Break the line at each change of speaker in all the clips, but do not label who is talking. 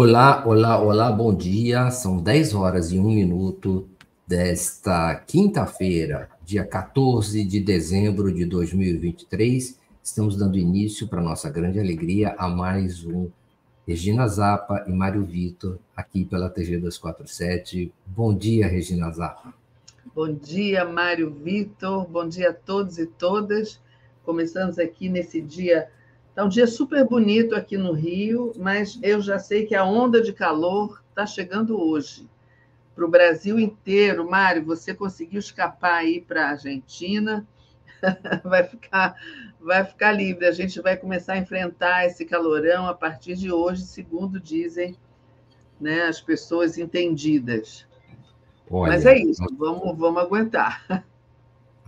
Olá, olá, olá, bom dia. São 10 horas e 1 minuto desta quinta-feira, dia 14 de dezembro de 2023. Estamos dando início, para nossa grande alegria, a mais um Regina Zappa e Mário Vitor, aqui pela TG 247. Bom dia, Regina Zappa.
Bom dia, Mário Vitor. Bom dia a todos e todas. Começamos aqui nesse dia Está um dia super bonito aqui no Rio, mas eu já sei que a onda de calor está chegando hoje. Para o Brasil inteiro, Mário, você conseguiu escapar aí para a Argentina, vai ficar, vai ficar livre. A gente vai começar a enfrentar esse calorão a partir de hoje, segundo dizem né, as pessoas entendidas. Olha, Mas é isso, vamos, vamos aguentar.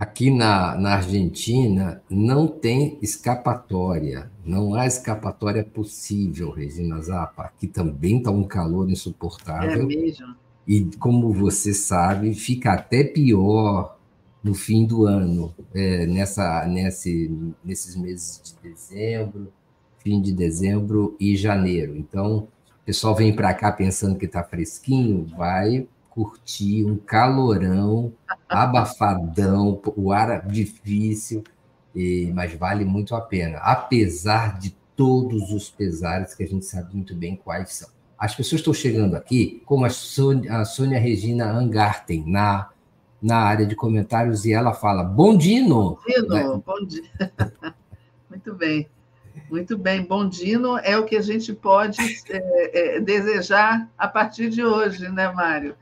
Aqui na, na Argentina não tem escapatória, não há escapatória possível, Regina Zappa. Aqui também está um calor insuportável.
É mesmo?
E como você sabe, fica até pior no fim do ano, é, nessa, nesse, nesses meses de dezembro, fim de dezembro e janeiro. Então, o pessoal vem para cá pensando que está fresquinho, vai curtir um calorão, abafadão, o ar difícil, mas vale muito a pena, apesar de todos os pesares que a gente sabe muito bem quais são. As pessoas estão chegando aqui, como a Sônia, a Sônia Regina Angarten, na, na área de comentários, e ela fala: Bom Dino!
Dino, né? bom dia. muito bem. Muito bem, bom Dino é o que a gente pode é, é, desejar a partir de hoje, né, Mário?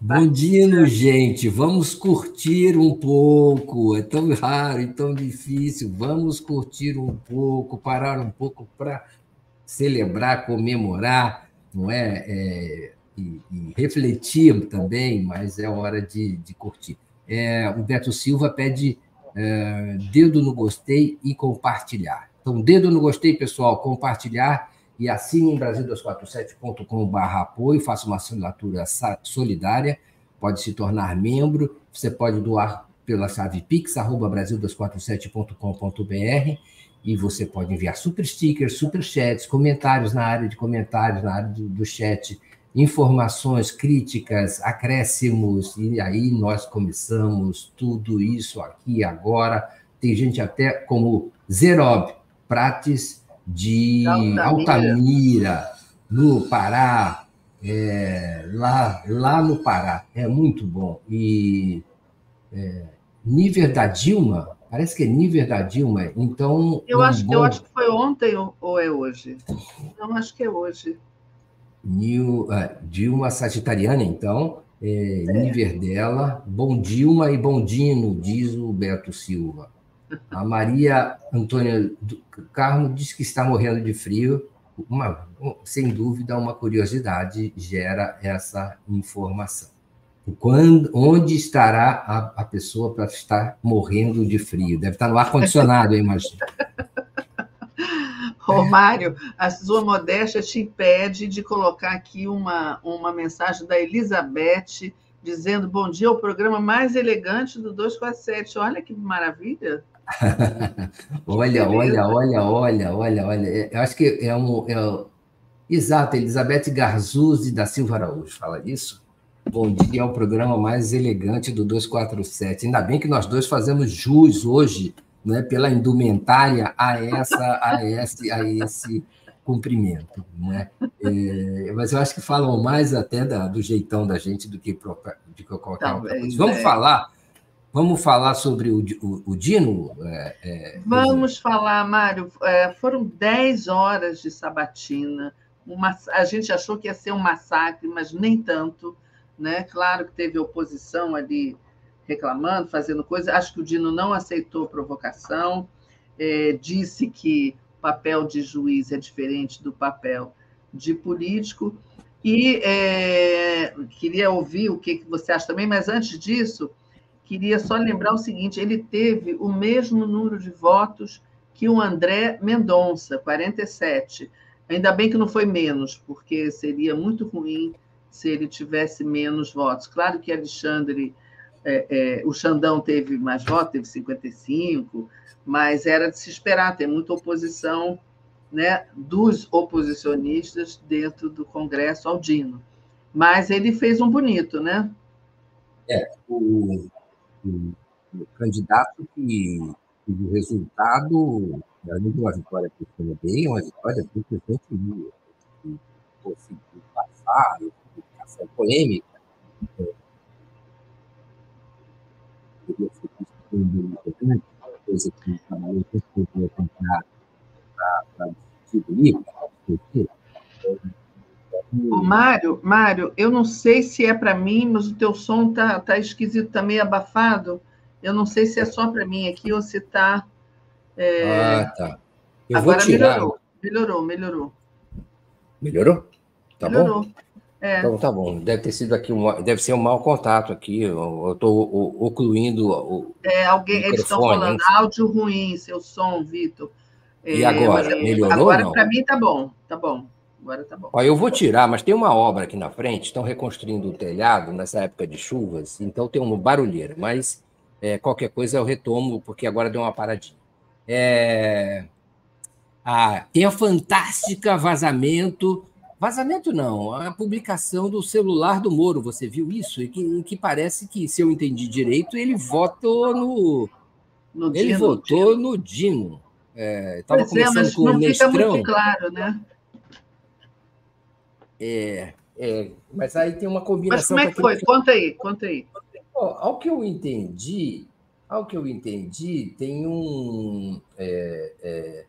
Bom dia, gente. Vamos curtir um pouco. É tão raro e tão difícil. Vamos curtir um pouco, parar um pouco para celebrar, comemorar, não é? é e, e, refletir também, mas é hora de, de curtir. É, o Beto Silva pede é, dedo no gostei e compartilhar. Então, dedo no gostei, pessoal, compartilhar e assine em Brasil247.com.br apoio, faça uma assinatura solidária, pode se tornar membro, você pode doar pela chave pix, arroba brasil247.com.br e você pode enviar super stickers, super chats, comentários na área de comentários, na área do, do chat, informações, críticas, acréscimos, e aí nós começamos tudo isso aqui agora. Tem gente até como Zerob, Prates de Altamira, Altamira no Pará, é, lá, lá no Pará. É muito bom. E é, Níver da Dilma, parece que é Níver da Dilma, então...
Eu, um acho, bom... eu acho que foi ontem ou, é hoje. Não, acho que é hoje.
Nil, uh, Dilma Sagitariana, então, é, é. Níver dela, bom Dilma e bom Dino, diz o Beto Silva. A Maria Antônia Carmo diz que está morrendo de frio. Uma, sem dúvida, uma curiosidade gera essa informação. Quando, onde estará a, a pessoa para estar morrendo de frio? Deve estar no ar-condicionado, eu imagino.
Romário, a sua modéstia te impede de colocar aqui uma, uma mensagem da Elizabeth dizendo bom dia ao programa mais elegante do 247. Olha que maravilha!
olha, olha, olha, olha, olha, olha. Eu acho que é um. É... Exato, Elizabeth Garzuzzi da Silva Araújo fala isso. Bom dia ao programa mais elegante do 247. Ainda bem que nós dois fazemos jus hoje, né, pela indumentária a essa a esse a esse cumprimento, né? É, mas eu acho que falam mais até da, do jeitão da gente do que, de qualquer outra coisa. Vamos é. falar Vamos falar sobre o, o, o Dino? É,
é, Vamos falar, Mário. É, foram 10 horas de sabatina. Uma, a gente achou que ia ser um massacre, mas nem tanto. Né? Claro que teve oposição ali reclamando, fazendo coisa. Acho que o Dino não aceitou provocação, é, disse que o papel de juiz é diferente do papel de político. E é, queria ouvir o que você acha também, mas antes disso queria só lembrar o seguinte: ele teve o mesmo número de votos que o André Mendonça, 47. Ainda bem que não foi menos, porque seria muito ruim se ele tivesse menos votos. Claro que Alexandre, é, é, o Xandão teve mais votos, teve 55, mas era de se esperar, tem muita oposição né, dos oposicionistas dentro do Congresso ao Dino. Mas ele fez um bonito, né?
É, o, o, o candidato que, o resultado, além de uma vitória que foi bem, uma vitória que conseguiu passar, uma polêmica, poderia ser muito importante, uma coisa que o trabalho poderia tentar para discutir, para discutir.
Mário, Mário, eu não sei se é para mim, mas o teu som tá, tá esquisito, tá meio abafado. Eu não sei se é só para mim aqui ou se está.
É... Ah, tá.
Eu Agora vou tirar. melhorou, melhorou, melhorou.
Melhorou? Tá melhorou. bom?
É.
Então tá bom. Deve ter sido aqui um, deve ser um mau contato aqui. Eu estou ocluindo o.
É, alguém, eles estão falando áudio ruim, seu som, Vitor.
E agora? É, melhorou?
Agora, para mim, tá bom. Tá bom. Agora tá bom. Ó,
eu vou tirar, mas tem uma obra aqui na frente, estão reconstruindo o telhado nessa época de chuvas, então tem uma barulheira, mas é, qualquer coisa eu retomo, porque agora deu uma paradinha. É... Ah, tem a fantástica vazamento. Vazamento não, a publicação do celular do Moro, você viu isso? E que, que parece que, se eu entendi direito, ele votou no. no ele Dino, votou Dino. no Dino. Estava é,
é, mas com não o Mestrão. fica muito claro, né?
É, é, mas aí tem uma combinação.
Mas como é que foi? Conta aí, conta aí.
Ao que eu entendi, ao que eu entendi, tem um, é, é,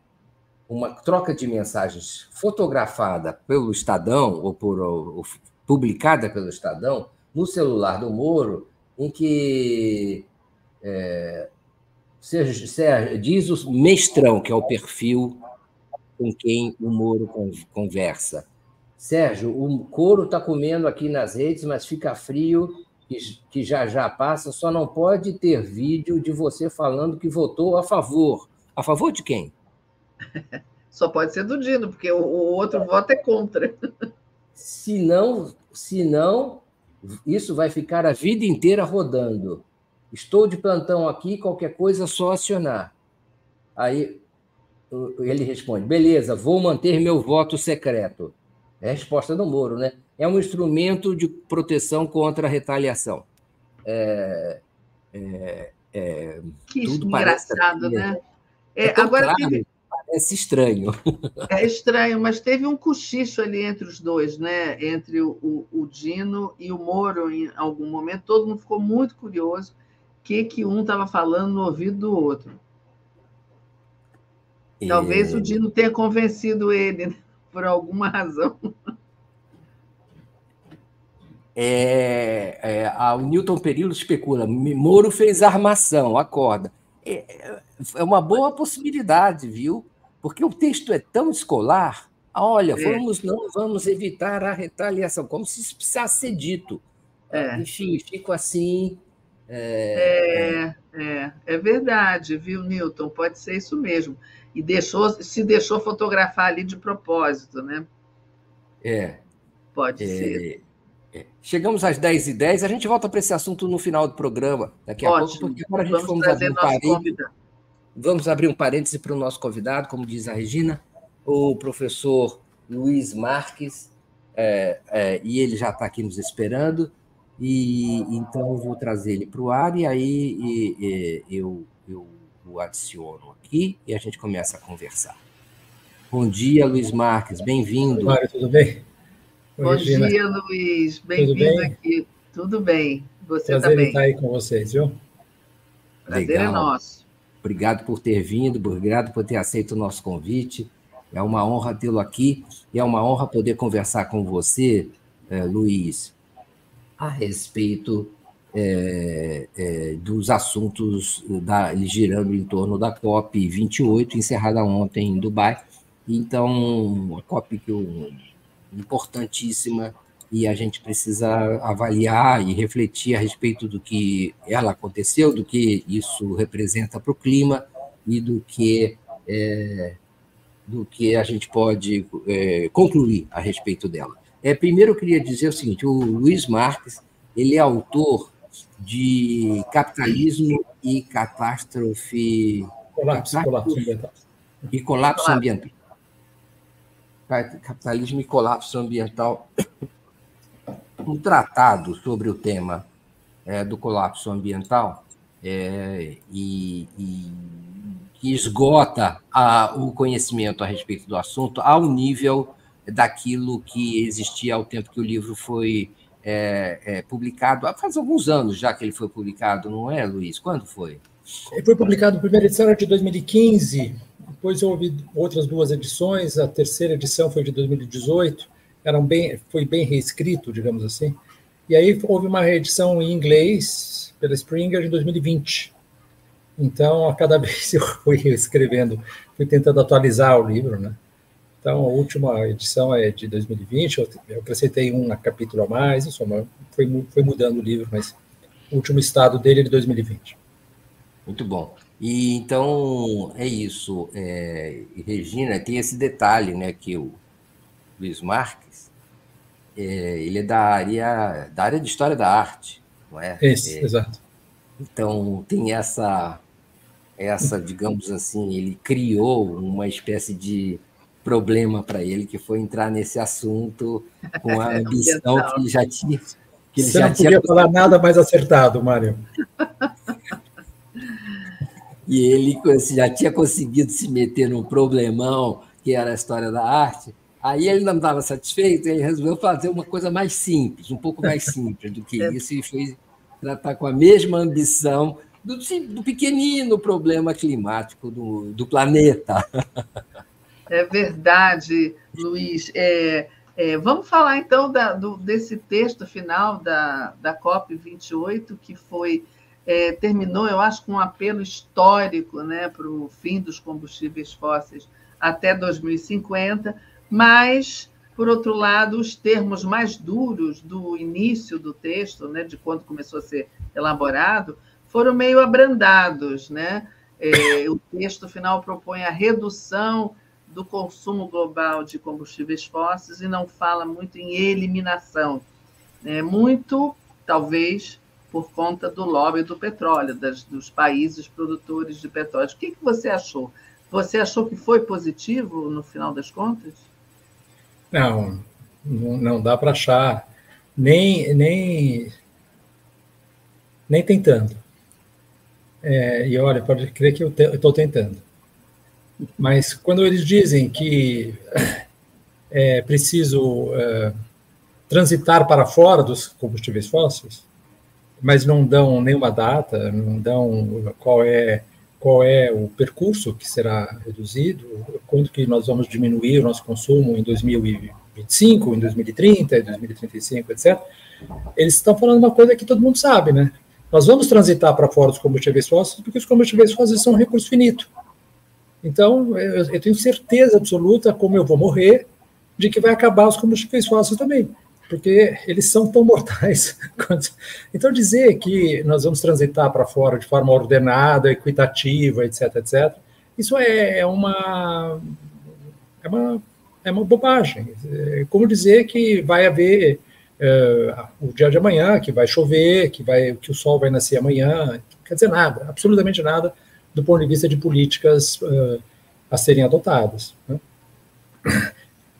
uma troca de mensagens fotografada pelo Estadão, ou, por, ou, publicada pelo Estadão, no celular do Moro, em que é, diz o mestrão, que é o perfil com quem o Moro conversa. Sérgio, o couro está comendo aqui nas redes, mas fica frio, que já já passa. Só não pode ter vídeo de você falando que votou a favor. A favor de quem?
Só pode ser do Dino, porque o, outro voto é contra.
Se não, se não, isso vai ficar a vida inteira rodando. Estou de plantão aqui, qualquer coisa só acionar. Aí ele responde: beleza, vou manter meu voto secreto. É a resposta do Moro, né? É um instrumento de proteção contra a retaliação. É, é,
é, que engraçado, né?
É, é agora teve... parece estranho.
É estranho, mas teve um cochicho ali entre os dois, né? Entre o, o, o Dino e o Moro, em algum momento. Todo mundo ficou muito curioso o que, que um estava falando no ouvido do outro. Talvez o Dino tenha convencido ele, né? Por alguma razão.
É, é, a, o Newton Perillo especula: Moro fez armação, acorda. É, é uma boa possibilidade, viu? Porque o texto é tão escolar. Olha, é. vamos não vamos evitar a retaliação, como se isso precisasse ser dito. É. Enfim, fico assim.
É, é, é, é verdade, viu, Newton? Pode ser isso mesmo e deixou, se deixou fotografar ali de propósito, né?
É.
Pode é, ser.
É. Chegamos às 10h10, a gente volta para esse assunto no final do programa, daqui a Ótimo. pouco, porque agora a gente vamos abrir um. Vamos abrir um parêntese para o nosso convidado, como diz a Regina, o professor Luiz Marques, é, é, e ele já está aqui nos esperando, e então eu vou trazer ele para o ar, e aí e, e, eu, eu o adiciono aqui e a gente começa a conversar. Bom dia, Luiz Marques, bem-vindo.
Mário, tudo bem?
Oi, Bom Regina. dia, Luiz, bem-vindo aqui. Tudo bem, você
Prazer
também.
estar aí com vocês, viu?
Prazer é Legal. é nosso.
Obrigado por ter vindo, obrigado por ter aceito o nosso convite. É uma honra tê-lo aqui e é uma honra poder conversar com você, eh, Luiz, a respeito é, é, dos assuntos da, girando em torno da COP 28, encerrada ontem em Dubai. Então, uma COP que importantíssima e a gente precisa avaliar e refletir a respeito do que ela aconteceu, do que isso representa para o clima e do que é, do que a gente pode é, concluir a respeito dela. É, primeiro, eu queria dizer o seguinte: o Luiz Marques ele é autor de capitalismo e catástrofe.
Colapso, colapso ambiental.
E colapso ambiental. Capitalismo e Colapso Ambiental, um tratado sobre o tema é, do colapso ambiental é, e, e, que esgota a, o conhecimento a respeito do assunto ao nível daquilo que existia ao tempo que o livro foi é, é, publicado, faz alguns anos já que ele foi publicado, não é, Luiz? Quando foi?
Ele foi publicado, a primeira edição era de 2015, depois houve outras duas edições, a terceira edição foi de 2018, eram bem, foi bem reescrito, digamos assim, e aí houve uma reedição em inglês pela Springer em 2020. Então, a cada vez eu fui escrevendo, fui tentando atualizar o livro, né? Então, a última edição é de 2020, eu acrescentei um capítulo a mais, isso foi, foi mudando o livro, mas o último estado dele é de 2020.
Muito bom. E então é isso. É, Regina, tem esse detalhe, né, que o Luiz Marques, é, ele é da área da área de história da arte, não é?
Isso, é, exato.
Então tem essa essa, digamos assim, ele criou uma espécie de problema para ele, que foi entrar nesse assunto com a ambição que ele já tinha. Que
ele Você já não podia tinha... falar nada mais acertado, Mário.
e ele já tinha conseguido se meter num problemão que era a história da arte. Aí ele não estava satisfeito, ele resolveu fazer uma coisa mais simples, um pouco mais simples do que é. isso, e foi tratar com a mesma ambição do, do pequenino problema climático do, do planeta.
É verdade, Luiz. É, é, vamos falar então da, do, desse texto final da, da COP28, que foi é, terminou, eu acho, com um apelo histórico né, para o fim dos combustíveis fósseis até 2050, mas, por outro lado, os termos mais duros do início do texto, né, de quando começou a ser elaborado, foram meio abrandados. Né? É, o texto final propõe a redução do consumo global de combustíveis fósseis e não fala muito em eliminação. É muito, talvez, por conta do lobby do petróleo, das, dos países produtores de petróleo. O que, que você achou? Você achou que foi positivo no final das contas?
Não, não dá para achar, nem, nem, nem tentando. É, e olha, pode crer que eu estou tentando. Mas quando eles dizem que é preciso é, transitar para fora dos combustíveis fósseis, mas não dão nenhuma data, não dão qual é qual é o percurso que será reduzido, quando que nós vamos diminuir o nosso consumo em 2025, em 2030, em 2035, etc. Eles estão falando uma coisa que todo mundo sabe, né? Nós vamos transitar para fora dos combustíveis fósseis porque os combustíveis fósseis são um recurso finito. Então, eu, eu tenho certeza absoluta, como eu vou morrer, de que vai acabar os combustíveis fósseis também, porque eles são tão mortais. Quanto... Então, dizer que nós vamos transitar para fora de forma ordenada, equitativa, etc., etc., isso é, é uma, é uma, é uma bobagem. É como dizer que vai haver é, o dia de amanhã, que vai chover, que, vai, que o sol vai nascer amanhã, quer dizer nada, absolutamente nada do ponto de vista de políticas uh, a serem adotadas. Né?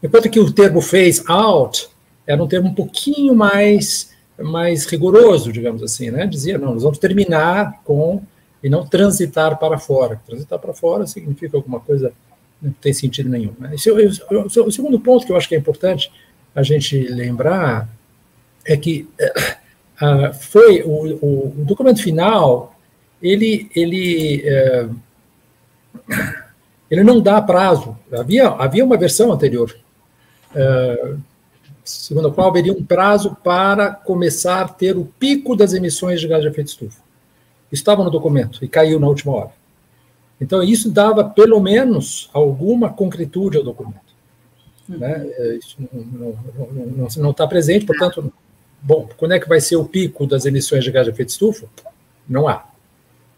Enquanto que o termo phase out era um termo um pouquinho mais, mais rigoroso, digamos assim, né? dizia, não, nós vamos terminar com e não transitar para fora. Transitar para fora significa alguma coisa não tem sentido nenhum. Né? Esse, o, o segundo ponto que eu acho que é importante a gente lembrar é que uh, foi o, o documento final ele, ele, é, ele não dá prazo. Havia, havia uma versão anterior, é, segundo a qual haveria um prazo para começar a ter o pico das emissões de gás de efeito estufa. Estava no documento e caiu na última hora. Então, isso dava, pelo menos, alguma concretude ao documento. Né? É, isso não está presente, portanto, bom, quando é que vai ser o pico das emissões de gás de efeito estufa? Não há.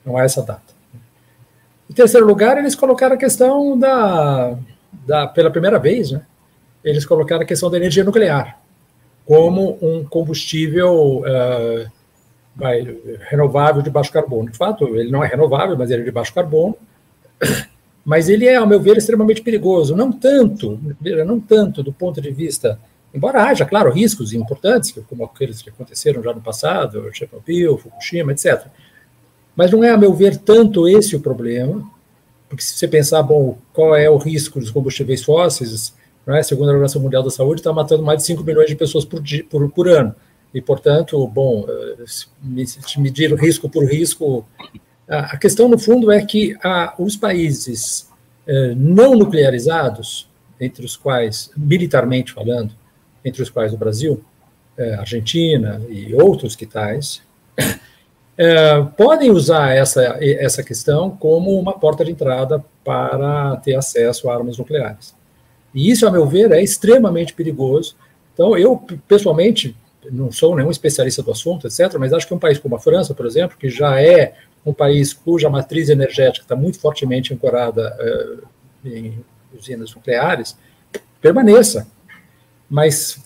Não há essa data. Em terceiro lugar, eles colocaram a questão da, da pela primeira vez, né? Eles colocaram a questão da energia nuclear como um combustível uh, renovável de baixo carbono. De fato, ele não é renovável, mas ele é de baixo carbono. mas ele é, ao meu ver, extremamente perigoso. Não tanto, não tanto do ponto de vista, embora haja, claro, riscos importantes, como aqueles que aconteceram já no passado, Chernobyl, Fukushima, etc. Mas não é, a meu ver, tanto esse o problema, porque se você pensar, bom, qual é o risco dos combustíveis fósseis, né, segundo a Organização Mundial da Saúde, está matando mais de 5 milhões de pessoas por, dia, por, por ano. E, portanto, bom, eh, medir risco por risco, a questão, no fundo, é que os países eh, não nuclearizados, entre os quais, militarmente falando, entre os quais o Brasil, eh, Argentina e outros que tais, podem usar essa, essa questão como uma porta de entrada para ter acesso a armas nucleares. E isso, a meu ver, é extremamente perigoso. Então, eu, pessoalmente, não sou nenhum especialista do assunto, etc., mas acho que um país como a França, por exemplo, que já é um país cuja matriz energética está muito fortemente ancorada uh, em usinas nucleares, permaneça. Mas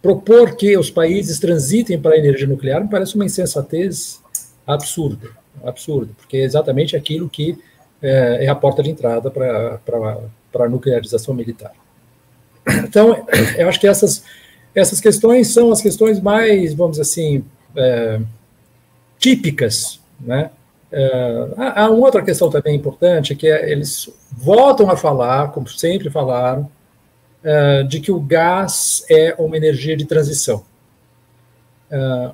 propor que os países transitem para a energia nuclear me parece uma insensatez absurda, absurda, porque é exatamente aquilo que é, é a porta de entrada para a nuclearização militar. Então, eu acho que essas essas questões são as questões mais, vamos dizer assim, é, típicas, né? É, há uma outra questão também importante, que é eles voltam a falar, como sempre falaram, de que o gás é uma energia de transição.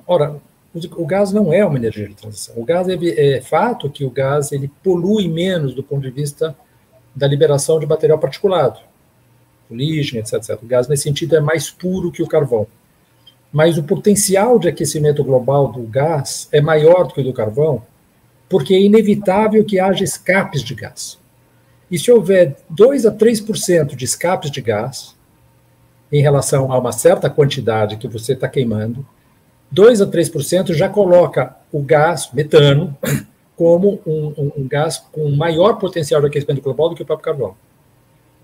Ora, o, gás não é uma energia de transição. O gás é, é fato que o gás ele polui menos do ponto de vista da liberação de material particulado fuligem, etc, etc. O gás, nesse sentido, é mais puro que o carvão. Mas o potencial de aquecimento global do gás é maior do que o do carvão, porque é inevitável que haja escapes de gás. E se houver 2 a 3% de escapes de gás, em relação a uma certa quantidade que você está queimando, 2 a 3% já coloca o gás, metano, como um, um, um, gás com maior potencial de aquecimento global do que o próprio carvão.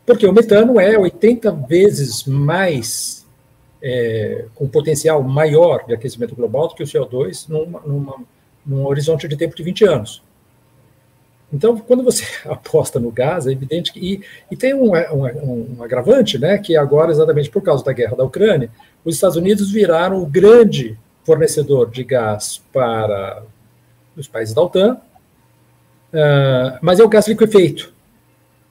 Porque o metano é 80 vezes mais, é, com potencial maior de aquecimento global do que o CO2 numa, numa, num horizonte de tempo de 20 anos. Então, quando você aposta no gás, é evidente que. E, e tem um, um, um, agravante, né, que agora, exatamente por causa da guerra da Ucrânia, os Estados Unidos viraram o grande fornecedor de gás para os países da OTAN, uh, mas é o gás liquefeito.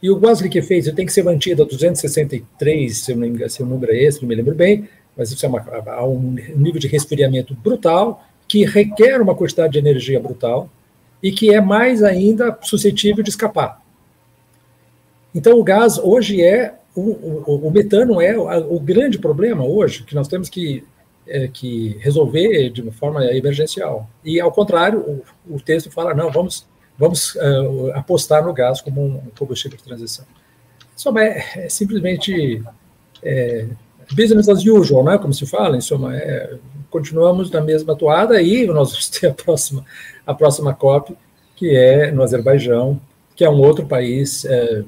E o gás liquefeito tem que ser mantido a 263, se, não, se o número é esse, não me lembro bem, mas isso é uma, há um nível de resfriamento brutal, que requer uma quantidade de energia brutal e que é mais ainda suscetível de escapar. Então, o gás hoje é, o, o, o metano é o, o, grande problema hoje, que nós temos que, é, que resolver de uma forma emergencial. E, ao contrário, o, o texto fala, não, vamos vamos uh, apostar no gás como um combustível de transição. Isso é, é simplesmente é, business as usual, né, como se fala, em suma, é, continuamos na mesma toada e nós vamos ter a próxima, a próxima COP, que é no Azerbaijão, que é um outro país é,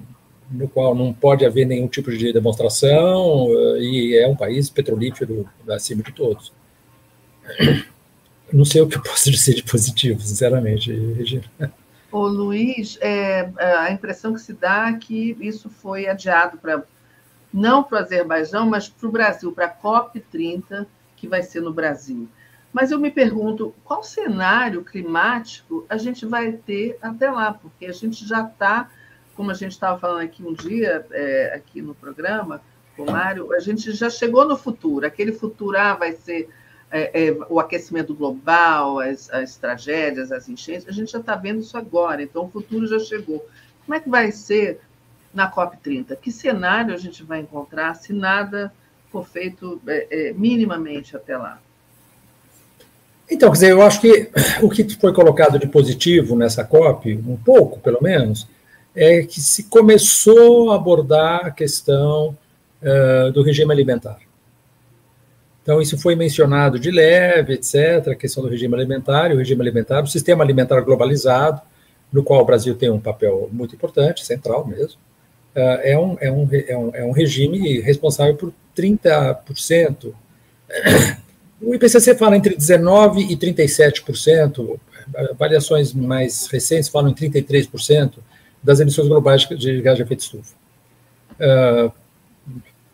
no qual não pode haver nenhum tipo de demonstração uh, e é um país petrolífero acima de todos. Não sei o que eu posso dizer de positivo, sinceramente, Regina.
Ô, Luiz, é, é, a impressão que se dá é que isso foi adiado para não para o Azerbaijão, mas para o Brasil, para a COP30, que vai ser no Brasil. Mas eu me pergunto, qual cenário climático a gente vai ter até lá? Porque a gente já está, como a gente estava falando aqui um dia, é, aqui no programa, com o Mário, a gente já chegou no futuro. Aquele futuro ah, vai ser é, é, o aquecimento global, as, as, tragédias, as enchentes, a gente já está vendo isso agora, então o futuro já chegou. Como é que vai ser na COP30? Que cenário a gente vai encontrar se nada for feito é, é minimamente até lá?
Então, quer dizer, eu acho que o que foi colocado de positivo nessa COP, um pouco pelo menos, é que se começou a abordar a questão uh, do regime alimentar. Então, isso foi mencionado de leve, etc., a questão do regime alimentar, o regime alimentar, o sistema alimentar globalizado, no qual o Brasil tem um papel muito importante, central mesmo, ah, é um, é um, é um, é um regime responsável por 30%. O IPCC fala entre 19% e 37%, variações mais recentes falam em 33% das emissões globais de gás de efeito estufa. Uh,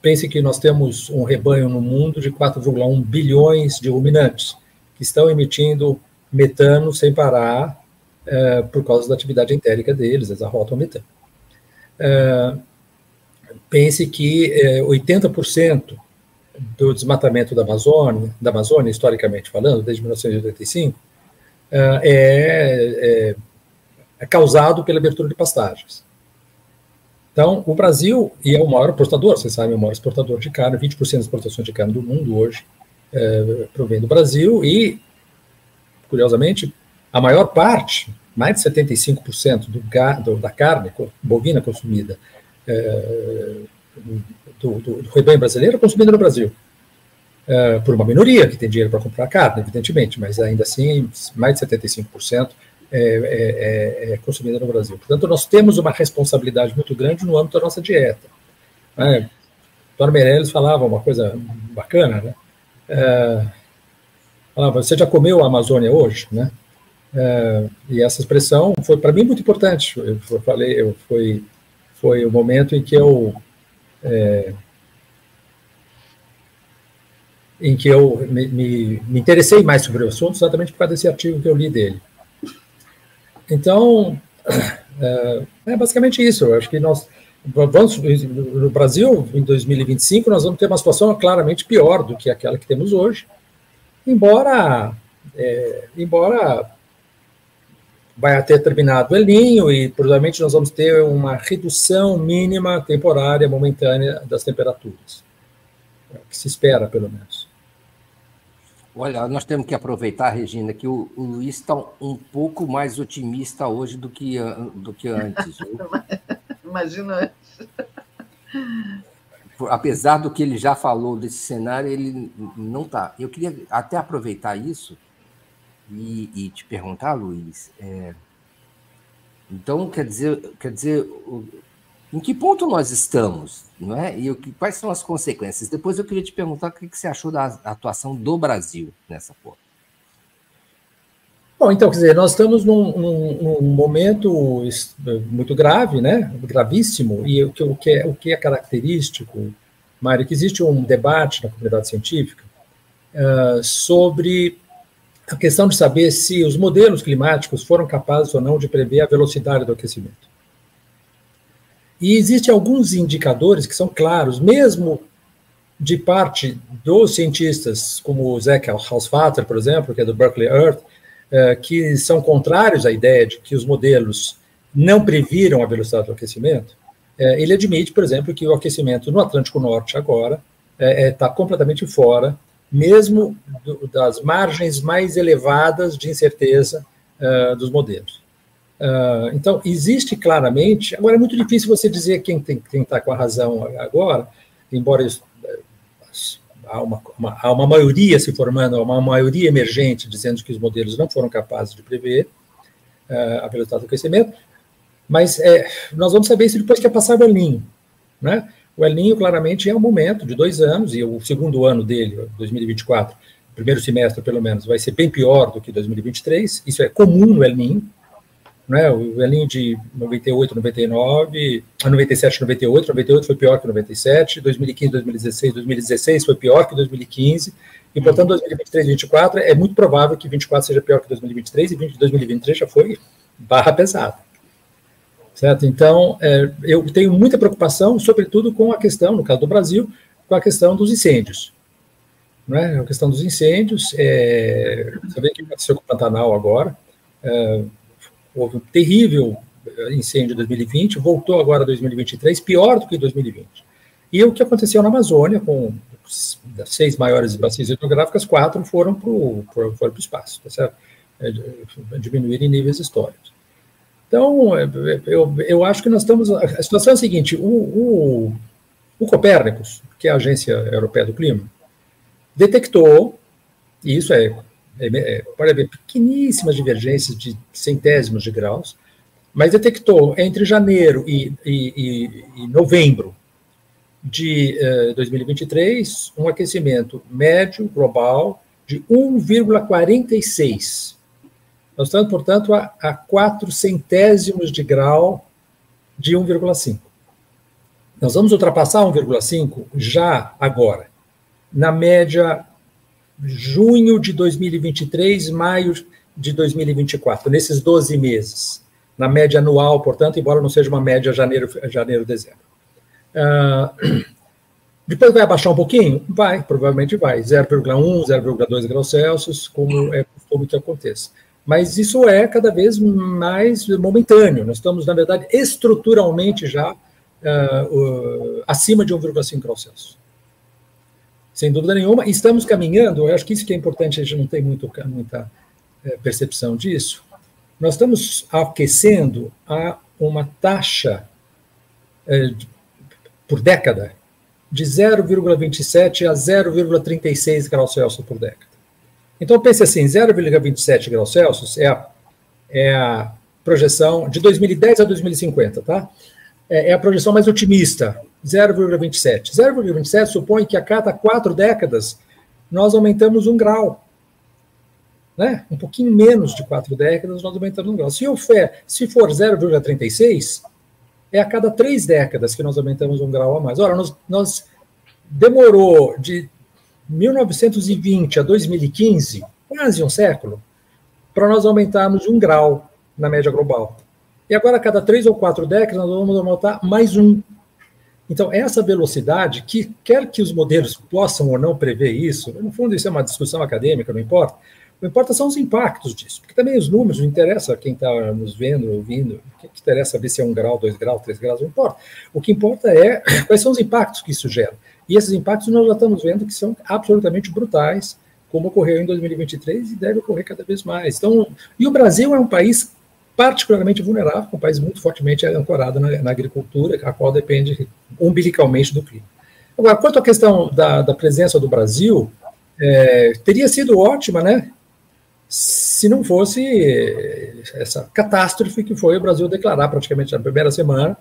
pense que nós temos um rebanho no mundo de 4,1 bilhões de ruminantes que estão emitindo metano sem parar uh, por causa da atividade entérica deles, eles arrotam metano. Uh, pense que 80% do desmatamento da Amazônia, da Amazônia, historicamente falando, desde 1985, é, é, é causado pela abertura de pastagens. Então, o Brasil, e é o maior exportador, vocês sabem, é o maior exportador de carne, 20% das exportações de carne do mundo hoje é, provém do Brasil, e, curiosamente, a maior parte, mais de 75% do, do, da carne bovina consumida é, do, do, do rebanho brasileiro é consumida no Brasil. É, por uma minoria que tem dinheiro para comprar carne, evidentemente, mas ainda assim, mais de 75% é, é, é, é, consumida no Brasil. Portanto, nós temos uma responsabilidade muito grande no âmbito da nossa dieta. Né? Dona Meirelles falava uma coisa bacana, né? É, falava, você já comeu a Amazônia hoje, né? É, e essa expressão foi para mim muito importante. Eu, eu falei, eu, foi, foi o momento em que eu é, em que eu me, me, me, interessei mais sobre o assunto, exatamente por causa desse artigo que eu li dele. Então, é, é basicamente isso. Eu acho que nós vamos no Brasil em 2025 nós vamos ter uma situação claramente pior do que aquela que temos hoje, embora é, embora vai ter terminado o El Ninho e provavelmente nós vamos ter uma redução mínima temporária momentânea das temperaturas, é o que se espera pelo menos.
Olha, nós temos que aproveitar, Regina, que o, o Luiz está um pouco mais otimista hoje do que, do que antes.
Imagina antes.
Apesar do que ele já falou desse cenário, ele não está. Eu queria até aproveitar isso e, e te perguntar, Luiz. É, então, quer dizer, quer dizer, em que ponto nós estamos, não é? E o que, quais são as consequências? Depois eu queria te perguntar o que, que você achou da atuação do Brasil nessa porra.
Bom, então, quer dizer, nós estamos num, num, num momento muito grave, né? Gravíssimo, e o que, o que, é, o que é característico, Mário, que existe um debate na comunidade científica uh, sobre a questão de saber se os modelos climáticos foram capazes ou não de prever a velocidade do aquecimento. E existem alguns indicadores que são claros, mesmo de parte dos cientistas, como o Zach Hausvater, por exemplo, que é do Berkeley Earth, eh, que são contrários à ideia de que os modelos não previram a velocidade do aquecimento. Eh, ele admite, por exemplo, que o aquecimento no Atlântico Norte agora está eh, completamente fora, mesmo das margens mais elevadas de incerteza dos modelos. Uh, então, existe claramente. Agora, é muito difícil você dizer quem tem que estar tá com a razão agora, embora isso, eh, há, uma, uma, há uma maioria se formando, uma maioria emergente dizendo que os modelos não foram capazes de prever uh, a velocidade do crescimento, mas é, nós vamos saber isso depois que é passar o El Ninho. Né? O El Ninho, claramente, é um momento de dois anos, e o segundo ano dele, 2024, primeiro semestre pelo menos, vai ser bem pior do que 2023. Isso é comum no El Ninho né? O velhinho de 98, 99, 97, 98, 98 foi pior que 97, 2015, 2016, 2016 foi pior que 2015, e portanto 2023 e 2024 é muito provável que 24 seja pior que 2023 e 2023 já foi barra pesada. Certo? Então, é, eu tenho muita preocupação, sobretudo com a questão, no caso do Brasil, com a questão dos incêndios. Né? A questão dos incêndios, é, você vê o que aconteceu com o Pantanal agora, é, houve um terrível eh, incêndio em 2020, voltou agora 2023, pior do que 2020. E o que aconteceu na Amazônia, com das seis maiores bacias hidrográficas, quatro foram para o foram espaço, tá certo? É, diminuir em níveis históricos. Então, é, eu, eu acho que nós estamos. A situação é a seguinte: o, o, o Copérnicos, que é a Agência Europeia do Clima, detectou, e isso é é, é, pode haver pequeníssimas divergências de centésimos de graus, mas detectou entre janeiro e, e, e, e novembro de eh, 2023 um aquecimento médio global de 1,46. Nós estamos, portanto, a, a 4 centésimos de grau de 1,5. Nós vamos ultrapassar 1,5 já agora, na média junho de 2023, maio de 2024, nesses 12 meses, na média anual, portanto, embora não seja uma média janeiro, janeiro dezembro. Uh, depois vai abaixar um pouquinho? Vai, provavelmente vai. 0,1, 0,2 graus Celsius, como é costume que aconteça. Mas isso é cada vez mais momentâneo. Nós estamos, na verdade, estruturalmente já uh, uh, acima de 1,5 graus Celsius. Sem dúvida nenhuma. Estamos caminhando, eu acho que isso que é importante, a gente não tem muito, muita é, percepção disso. Nós estamos aquecendo a uma taxa é, por década de 0,27 a 0,36 graus Celsius por década. Então, pense assim: 0,27 graus Celsius é a, é a projeção de 2010 a 2050, tá? É, é a projeção mais otimista, 0,27. 0,27 supõe que a cada quatro décadas nós aumentamos um grau. Né? Um pouquinho menos de quatro décadas nós aumentamos um grau. Se, for, se for 0,36, é a cada três décadas que nós aumentamos um grau a mais. Ora, nós, nós demorou de 1920 a 2015, quase um século, para nós aumentarmos um grau na média global. E agora, a cada três ou quatro décadas, nós vamos aumentar mais um. Então, essa velocidade, que quer que os modelos possam ou não prever isso, no fundo, isso é uma discussão acadêmica, não importa, o que importa são os impactos disso, porque também os números, não interessa quem está nos vendo, ouvindo, o que interessa ver se é um grau, dois graus, três graus, não importa. O que importa é quais são os impactos que isso gera. E esses impactos nós já estamos vendo que são absolutamente brutais, como ocorreu em 2023 e deve ocorrer cada vez mais. Então, e o Brasil é um país particularmente vulnerável, um país muito fortemente ancorado na, na agricultura, a qual depende umbilicalmente do clima. Agora, quanto à questão da, da presença do Brasil, é, teria sido ótima, né? se não fosse essa catástrofe que foi o Brasil declarar praticamente na primeira semana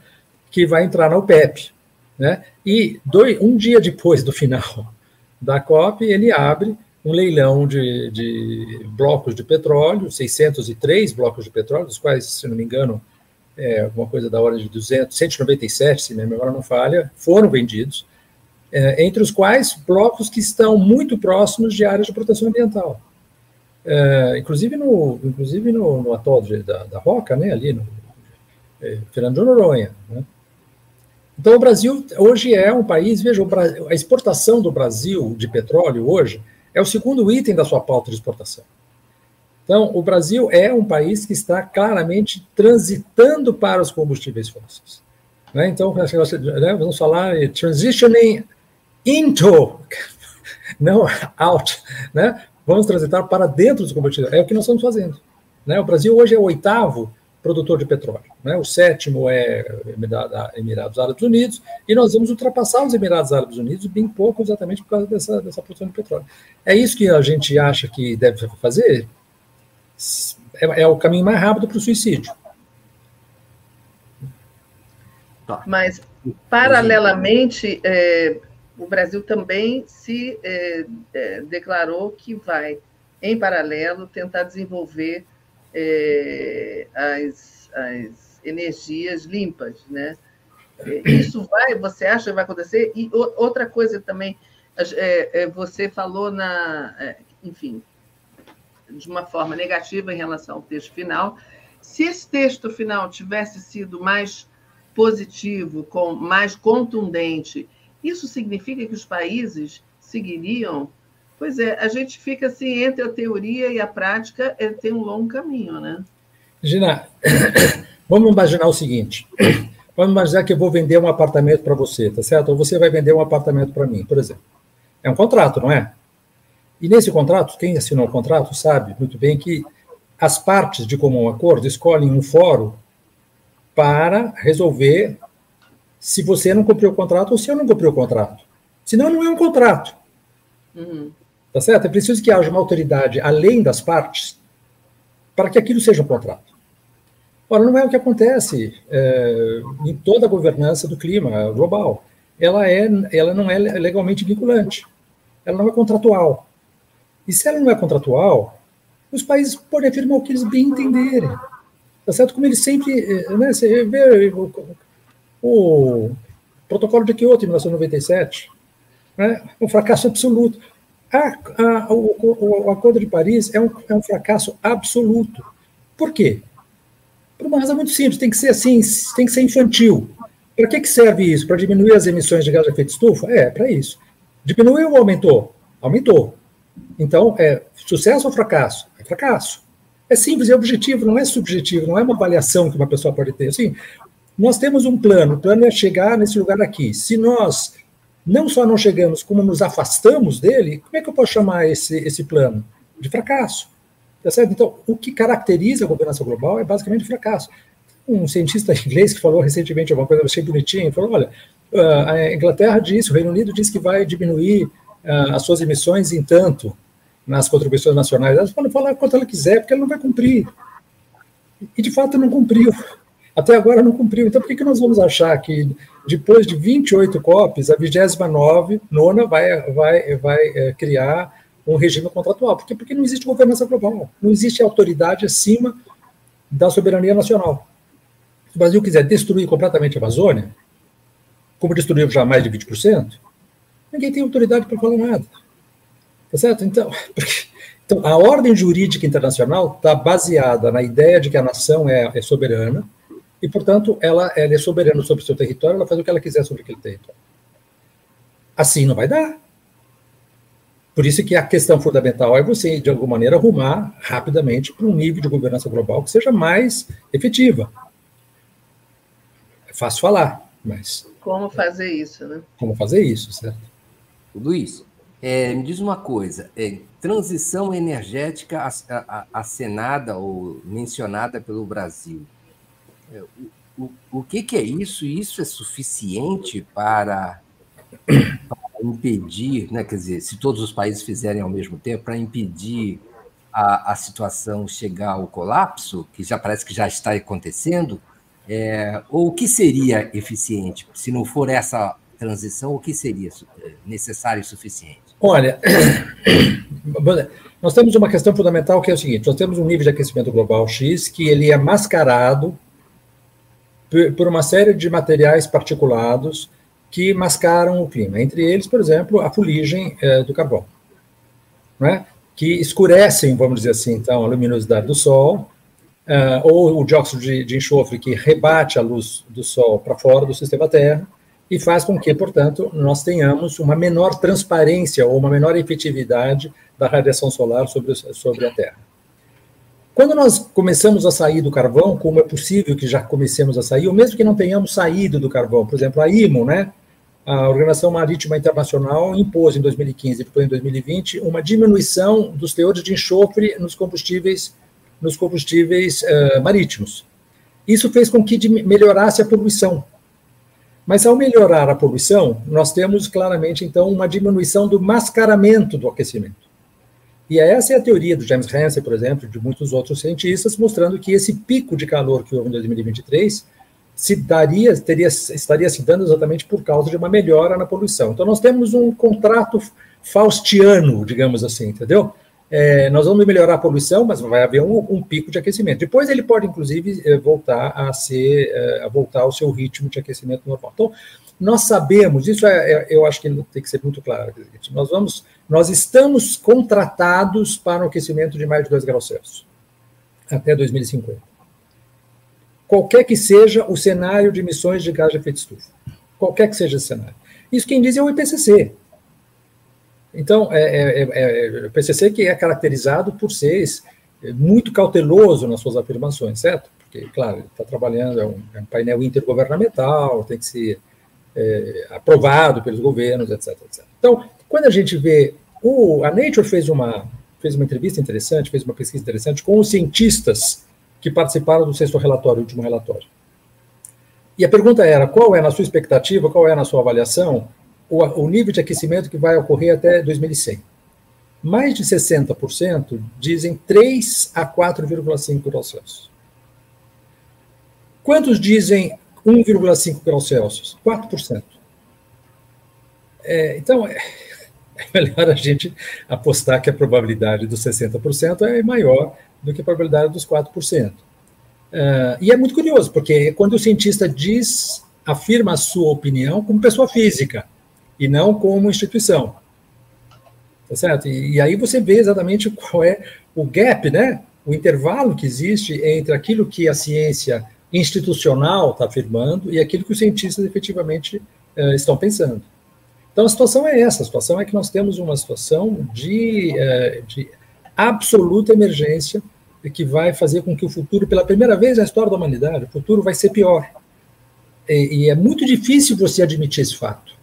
que vai entrar na OPEP. Né? E dois, um dia depois do final da COP, ele abre um leilão de, de, blocos de petróleo, 603 blocos de petróleo, dos quais, se não me engano, é alguma coisa da ordem de 200, 197, se minha memória não falha, foram vendidos, é, entre os quais blocos que estão muito próximos de áreas de proteção ambiental é, inclusive no, inclusive no, no atol de, da, da, Roca, né, ali no é, Fernando de Noronha. Né? Então, o Brasil hoje é um país, veja, a exportação do Brasil de petróleo hoje é o segundo item da sua pauta de exportação. Então, o Brasil é um país que está claramente transitando para os combustíveis fósseis. Né? Então, né, vamos falar transitioning into, não out, né? vamos transitar para dentro dos combustíveis. É o que nós estamos fazendo. Né? O Brasil hoje é o oitavo produtor de petróleo. Né? O sétimo é Emirados Árabes Unidos, e nós vamos ultrapassar os Emirados Árabes Unidos bem pouco, exatamente por causa dessa, dessa produção de petróleo. É isso que a gente acha que deve fazer? É, é o caminho mais rápido para o suicídio.
Tá. Mas, paralelamente, é, o Brasil também se é, é, declarou que vai, em paralelo, tentar desenvolver é, as, as energias limpas, né? É, isso vai, você acha que vai acontecer? E outra coisa também, é, é, você falou na, enfim, de uma forma negativa em relação ao texto final. Se esse texto final tivesse sido mais positivo, com mais contundente isso significa que os países seguiriam? Pois é, a gente fica assim entre a teoria e a prática, é, tem um longo caminho, né?
Gina, vamos imaginar o seguinte: vamos imaginar que eu vou vender um apartamento para você, tá certo? Ou você vai vender um apartamento para mim, por exemplo. É um contrato, não é? E nesse contrato, quem assinou o contrato sabe muito bem que as partes de comum acordo escolhem um fórum para resolver se você não cumpriu o contrato ou se eu não cumpri o contrato. Senão, não é um contrato. Uhum. Tá certo? É preciso que haja uma autoridade além das partes para que aquilo seja um contrato. Ora, não é o que acontece é, em toda a governança do clima global. Ela, é, ela não é legalmente vinculante. Ela não é contratual. E se ela não é contratual, os países podem afirmar o que eles bem entenderem. Tá certo? Como ele sempre. Eh, né, você vê o, o protocolo de Kyoto, em 1997, né, um fracasso absoluto. A, a, o, o, Acordo de Paris é um, é um fracasso absoluto. Por quê? Por uma razão muito simples, tem que ser assim, tem que ser infantil. Para que, que serve isso? Para diminuir as emissões de gás de efeito estufa? É, para isso. Diminuiu ou aumentou? Aumentou. Então, é sucesso ou fracasso? É fracasso. É simples, é objetivo, não é subjetivo, não é uma avaliação que uma pessoa pode ter. Assim, nós temos um plano, o plano é chegar nesse lugar aqui. Se nós não só não chegamos, como nos afastamos dele, como é que eu posso chamar esse, esse plano? De fracasso. Tá certo? Então, o que caracteriza a governança global é basicamente fracasso. Um cientista inglês que falou recentemente alguma coisa, achei bonitinho, falou: olha, ah, a Inglaterra disse, o Reino Unido disse que vai diminuir uh, as suas emissões em tanto nas contribuições nacionais. Ela pode falar quanto ela quiser, porque ela não vai cumprir. E, de fato, não cumpriu. Até agora não cumpriu. Então, por que, que nós vamos achar que, depois de 28 COPs, a 29 nona vai, vai, vai é, criar um regime contratual? Porque, porque não existe governança global. Não existe autoridade acima da soberania nacional. Se o Brasil quiser destruir completamente a Amazônia, como destruiu já mais de 20%, ninguém tem autoridade para falar nada. Tá certo? Então, porque, então, a ordem jurídica internacional está baseada na ideia de que a nação é, é soberana e, portanto, ela, ela, é soberana sobre o seu território, ela faz o que ela quiser sobre aquele território. Assim não vai dar. Por isso que a questão fundamental é você, de alguma maneira, arrumar rapidamente para um nível de governança global que seja mais efetiva. É fácil falar, mas
como fazer isso, né?
Como fazer isso, certo?
Luiz, é, me diz uma coisa: é, transição energética acenada ou mencionada pelo Brasil. O, o, o que, que, é isso? Isso é suficiente para, para, impedir, né, quer dizer, se todos os países fizerem ao mesmo tempo, para impedir a, a situação chegar ao colapso, que já parece que já está acontecendo? É, ou o que seria eficiente? Se não for essa transição, o que seria é, necessário e suficiente?
Olha, nós temos uma questão fundamental que é o seguinte: nós temos um nível de aquecimento global X que ele é mascarado por uma série de materiais particulados que mascaram o clima. Entre eles, por exemplo, a fuligem é, do carvão, né? que escurecem, vamos dizer assim, então, a luminosidade do Sol uh, ou o dióxido de, de, enxofre que rebate a luz do Sol para fora do sistema Terra e faz com que, portanto, nós tenhamos uma menor transparência ou uma menor efetividade da radiação solar sobre, sobre a Terra. Quando nós começamos a sair do carvão, como é possível que já comecemos a sair, ou mesmo que não tenhamos saído do carvão, por exemplo, a IMO, né, a Organização Marítima Internacional impôs em 2015 e em 2020 uma diminuição dos teores de enxofre nos combustíveis nos combustíveis uh, marítimos. Isso fez com que melhorasse a poluição. Mas ao melhorar a poluição, nós temos claramente então uma diminuição do mascaramento do aquecimento. E essa é a teoria do James Hansen, por exemplo, de muitos outros cientistas, mostrando que esse pico de calor que houve em 2023 se daria, teria, estaria se dando exatamente por causa de uma melhora na poluição. Então nós temos um contrato faustiano, digamos assim, entendeu? é, nós vamos melhorar a poluição, mas vai haver um, um, pico de aquecimento. Depois ele pode, inclusive, é, voltar a ser, é, a voltar ao seu ritmo de aquecimento normal. Então, nós sabemos, isso é, é eu acho que tem que ser muito claro, nós vamos, nós estamos contratados para um aquecimento de mais de 2 graus Celsius até 2050. Qualquer que seja o cenário de emissões de gás de efeito estufa, qualquer que seja esse cenário. Isso quem diz é o IPCC, então, é, é, é, é o PCC que é caracterizado por ser muito cauteloso nas suas afirmações, certo? Porque, claro, ele está trabalhando, é um, é um, painel intergovernamental, tem que ser é, aprovado pelos governos, etc, etc. Então, quando a gente vê, o, a Nature fez uma, fez uma entrevista interessante, fez uma pesquisa interessante com os cientistas que participaram do sexto relatório, último relatório. E a pergunta era, qual é, na sua expectativa, qual é, na sua avaliação, o, o nível de aquecimento que vai ocorrer até 2100. Mais de 60% dizem 3 a 4,5 graus Celsius. Quantos dizem 1,5 graus Celsius? 4%. É, então, é, é melhor a gente apostar que a probabilidade dos 60% é maior do que a probabilidade dos 4%. Uh, e é muito curioso, porque quando o cientista diz, afirma a sua opinião como pessoa física, e não como instituição. Tá certo? E, e aí você vê exatamente qual é o gap, né? O intervalo que existe entre aquilo que a ciência institucional está afirmando e aquilo que os cientistas efetivamente uh, estão pensando. Então a situação é essa, a situação é que nós temos uma situação de, uh, de absoluta emergência que vai fazer com que o futuro, pela primeira vez na história da humanidade, o futuro vai ser pior. E, e é muito difícil você admitir esse fato.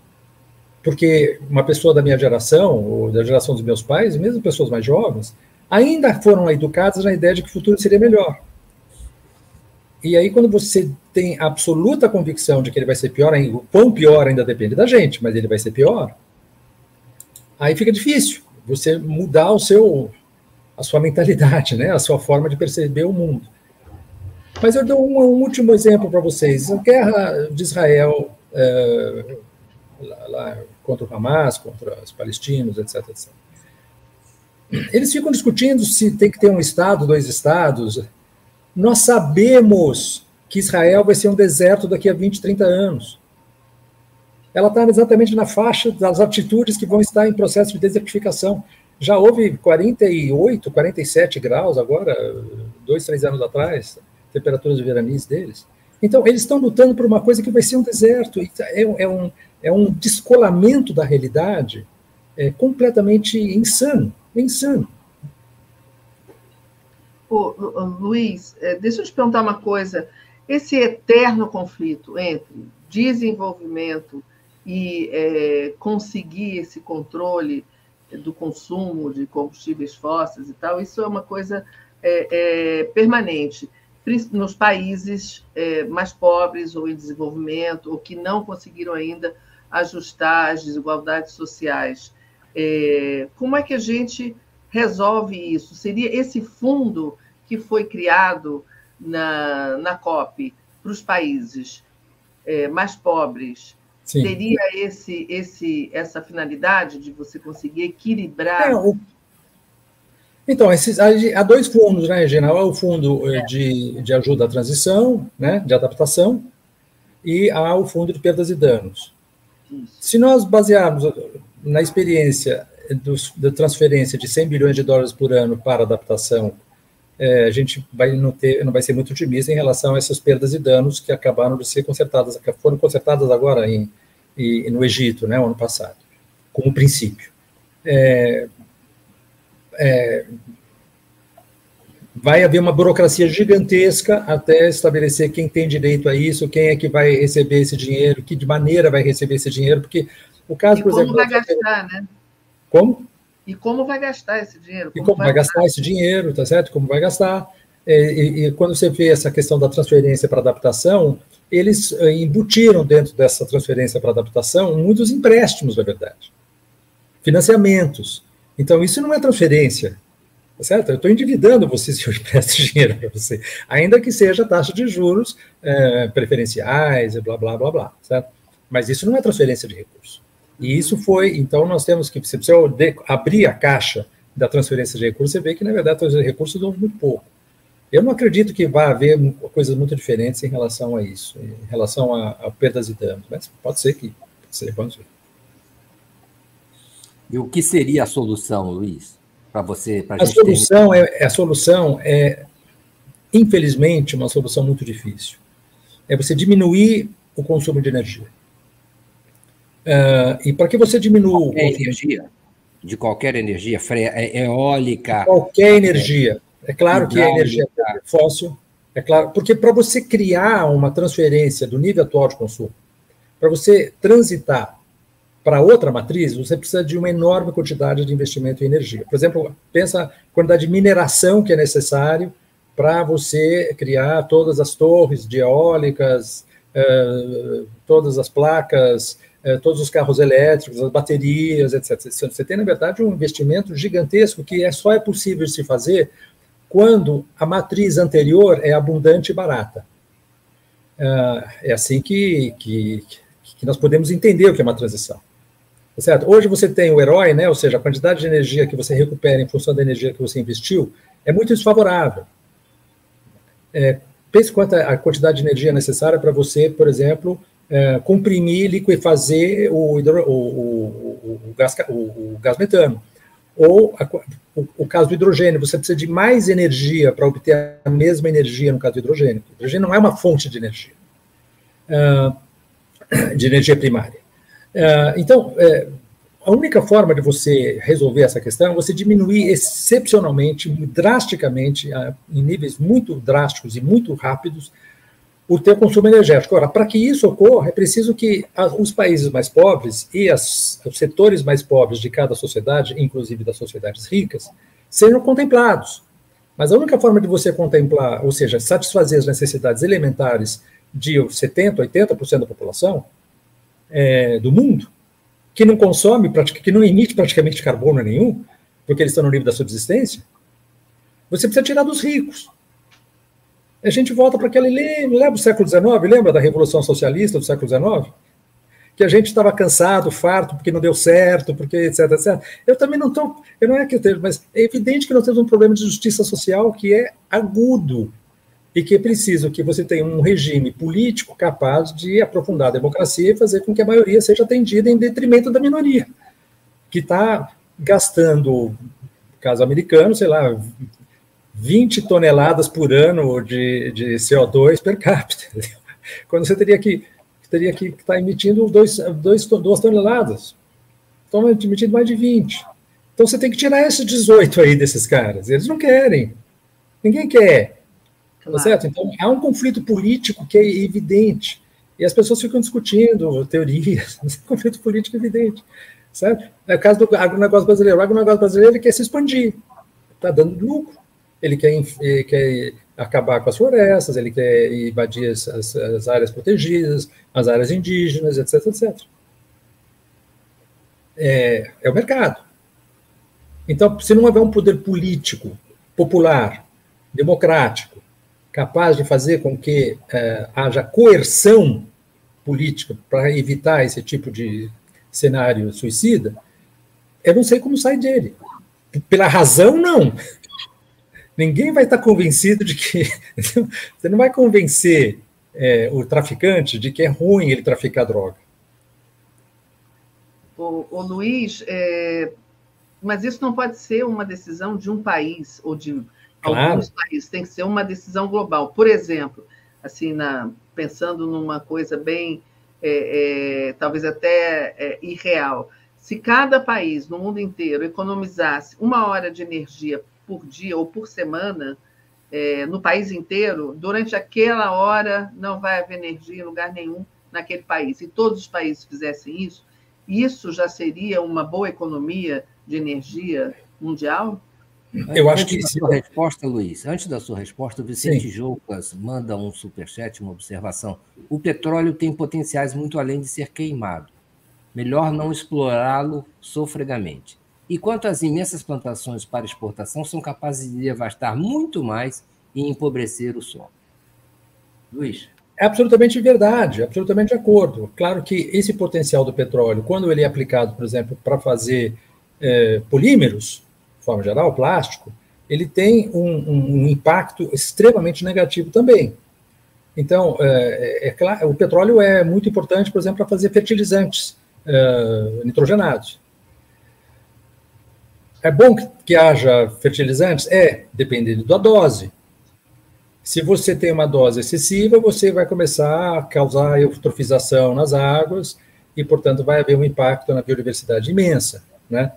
Porque uma pessoa da minha geração, ou da geração dos meus pais, mesmo pessoas mais jovens, ainda foram educadas na ideia de que o futuro seria melhor. E aí, quando você tem absoluta convicção de que ele vai ser pior, o quão pior ainda depende da gente, mas ele vai ser pior, aí fica difícil você mudar o seu, a sua mentalidade, né, a sua forma de perceber o mundo. Mas eu dou um, um último exemplo para vocês. A guerra de Israel é, lá, lá, contra o Hamas, contra os palestinos, etc, etc. Eles ficam discutindo se tem que ter um Estado, dois Estados. Nós sabemos que Israel vai ser um deserto daqui a 20, 30 anos. Ela está exatamente na faixa das atitudes que vão estar em processo de desertificação. Já houve 48, 47 graus agora, dois, três anos atrás, temperaturas de veraniz deles. Então, eles estão lutando por uma coisa que vai ser um deserto. É, é, um, é um descolamento da realidade é, completamente insano. insano.
Ô, Luiz, é, deixa eu te perguntar uma coisa. Esse eterno conflito entre desenvolvimento e é, conseguir esse controle do consumo de combustíveis fósseis e tal, isso é uma coisa é, é, permanente nos países é, mais pobres ou em desenvolvimento, ou que não conseguiram ainda ajustar as desigualdades sociais. É, como é que a gente resolve isso? Seria esse fundo que foi criado na, na COP para os países é, mais pobres Sim. Teria esse, esse, essa finalidade de você conseguir equilibrar? É, o...
Então, esses, há dois fundos, né, Regina? Há o fundo eh, é. de, de ajuda à transição, né, de adaptação, e há o fundo de perdas e danos. Isso. Se nós basearmos na experiência dos, da transferência de 100 bilhões de dólares por ano para adaptação, é, a gente vai não, ter, não vai ser muito otimista em relação a essas perdas e danos que acabaram de ser consertadas, que foram consertadas agora em, em no Egito, né, ano passado, como princípio. É, é, vai haver uma burocracia gigantesca até estabelecer quem tem direito a isso, quem é que vai receber esse dinheiro, que de maneira vai receber esse dinheiro, porque o caso,
e por exemplo. Como vai gastar, né?
Como?
E como vai gastar esse dinheiro?
Como e como vai, vai gastar esse dinheiro, tá certo? Como vai gastar. É, e, e, quando você vê essa questão da transferência para adaptação, eles é, embutiram dentro dessa transferência para adaptação muitos empréstimos, na verdade. Financiamentos. Então, isso não é transferência, tá certo? Eu estou endividando você se eu empresto dinheiro para você, ainda que seja taxa de juros é, preferenciais e blá, blá, blá, blá, certo? Mas isso não é transferência de recursos. E isso foi, então nós temos que, se você abrir a caixa da transferência de recursos, você vê que, na verdade, a transferência de recursos dão muito pouco. Eu não acredito que vá haver coisas muito diferentes em relação a isso, em relação a, a perdas e danos, mas pode ser que seja, vamos ver.
E o que seria a solução, Luiz, para você?
a solução ter... é a solução é, infelizmente, uma solução muito difícil. É você diminuir o consumo de energia. Uh, e para que você diminua
qualquer energia, de qualquer energia, é, eólica,
qualquer energia. É claro que a energia fóssil, é claro, porque para você criar uma transferência do nível atual de consumo, para você transitar para outra matriz, você precisa de uma enorme quantidade de investimento em energia. Por exemplo, pensa a quantidade de mineração que é necessário para você criar todas as torres de eólicas, uh, todas as placas é, todos os carros elétricos, as baterias, etc. Você tem, na verdade, um investimento gigantesco que é, só é possível se fazer quando a matriz anterior é abundante e barata. É, é assim que, que, que nós podemos entender o que é uma transição. Tá certo? Hoje você tem o herói, né? ou seja, a quantidade de energia que você recupera em função da energia que você investiu, é muito desfavorável. É, pense quanto a quantidade de energia necessária para você, por exemplo, é, comprimir, liquefazer o, hidro, o, o, o, gás, o, gás metano. Ou a, o, caso do hidrogênio, você precisa de mais energia para obter a mesma energia no caso do hidrogênio. O hidrogênio não é uma fonte de energia, uh, de energia primária. Uh, então, uh, a única forma de você resolver essa questão é você diminuir excepcionalmente, drasticamente, em níveis muito drásticos e muito rápidos, o teu consumo energético. Ora, para que isso ocorra, é preciso que os países mais pobres e as, os setores mais pobres de cada sociedade, inclusive das sociedades ricas, sejam contemplados. Mas a única forma de você contemplar, ou seja, satisfazer as necessidades elementares de 70%, 80% da população é, do mundo, que não consome, que não emite praticamente carbono nenhum, porque eles estão no nível da subsistência, você precisa tirar dos ricos. A gente volta para aquele, lembra do século XIX, lembra da Revolução Socialista do século XIX? Que a gente estava cansado, farto, porque não deu certo, porque etc, etc. Eu também não estou, eu não é que eu esteja, mas é evidente que nós temos um problema de justiça social que é agudo e que é preciso que você tenha um regime político capaz de aprofundar a democracia e fazer com que a maioria seja atendida em detrimento da minoria, que está gastando, caso americano, sei lá, 20 toneladas por ano de, de CO2 per capita, quando você teria que teria que estar tá emitindo dois, dois, duas toneladas. Estão emitindo mais de 20. Então você tem que tirar esses 18 aí desses caras. Eles não querem. Ninguém quer. Tá claro. certo? Então, há um conflito político que é evidente. E as pessoas ficam discutindo teorias, conflito político evidente. Certo? É o caso do agronegócio brasileiro. O agronegócio brasileiro quer se expandir, está dando lucro. Ele quer, quer acabar com as florestas, ele quer invadir as, as, as áreas protegidas, as áreas indígenas, etc, etc. É, é o mercado. Então, se não houver um poder político, popular, democrático, capaz de fazer com que é, haja coerção política para evitar esse tipo de cenário suicida, eu não sei como sai dele. Pela razão, não. Ninguém vai estar convencido de que. Você não vai convencer é, o traficante de que é ruim ele traficar droga.
O, o Luiz, é, mas isso não pode ser uma decisão de um país ou de Claro. Alguns países tem que ser uma decisão global. Por exemplo, assim, na, pensando numa coisa bem, é, é, talvez até é, irreal, se cada país no mundo inteiro economizasse uma hora de energia por dia ou por semana, é, no país inteiro, durante aquela hora não vai haver energia em lugar nenhum naquele país. E todos os países fizessem isso, isso já seria uma boa economia de energia mundial?
Eu acho antes que. Da sua resposta, Luiz, antes da sua resposta, o Vicente Sim. Joucas manda um superchat, uma observação. O petróleo tem potenciais muito além de ser queimado. Melhor não explorá-lo sofregamente. E quanto imensas plantações para exportação, são capazes de devastar muito mais e empobrecer o solo. Luiz.
É absolutamente verdade, absolutamente de acordo. Claro que esse potencial do petróleo, quando ele é aplicado, por exemplo, para fazer é, polímeros, forma geral, plástico, ele tem um, um, um impacto extremamente negativo também. Então, é, é, é, claro, o petróleo é muito importante, por exemplo, para fazer fertilizantes é, nitrogenados. É bom que, que, haja fertilizantes? É, dependendo da dose. Se você tem uma dose excessiva, você vai começar a causar eutrofização nas águas e, portanto, vai haver um impacto na biodiversidade imensa, né?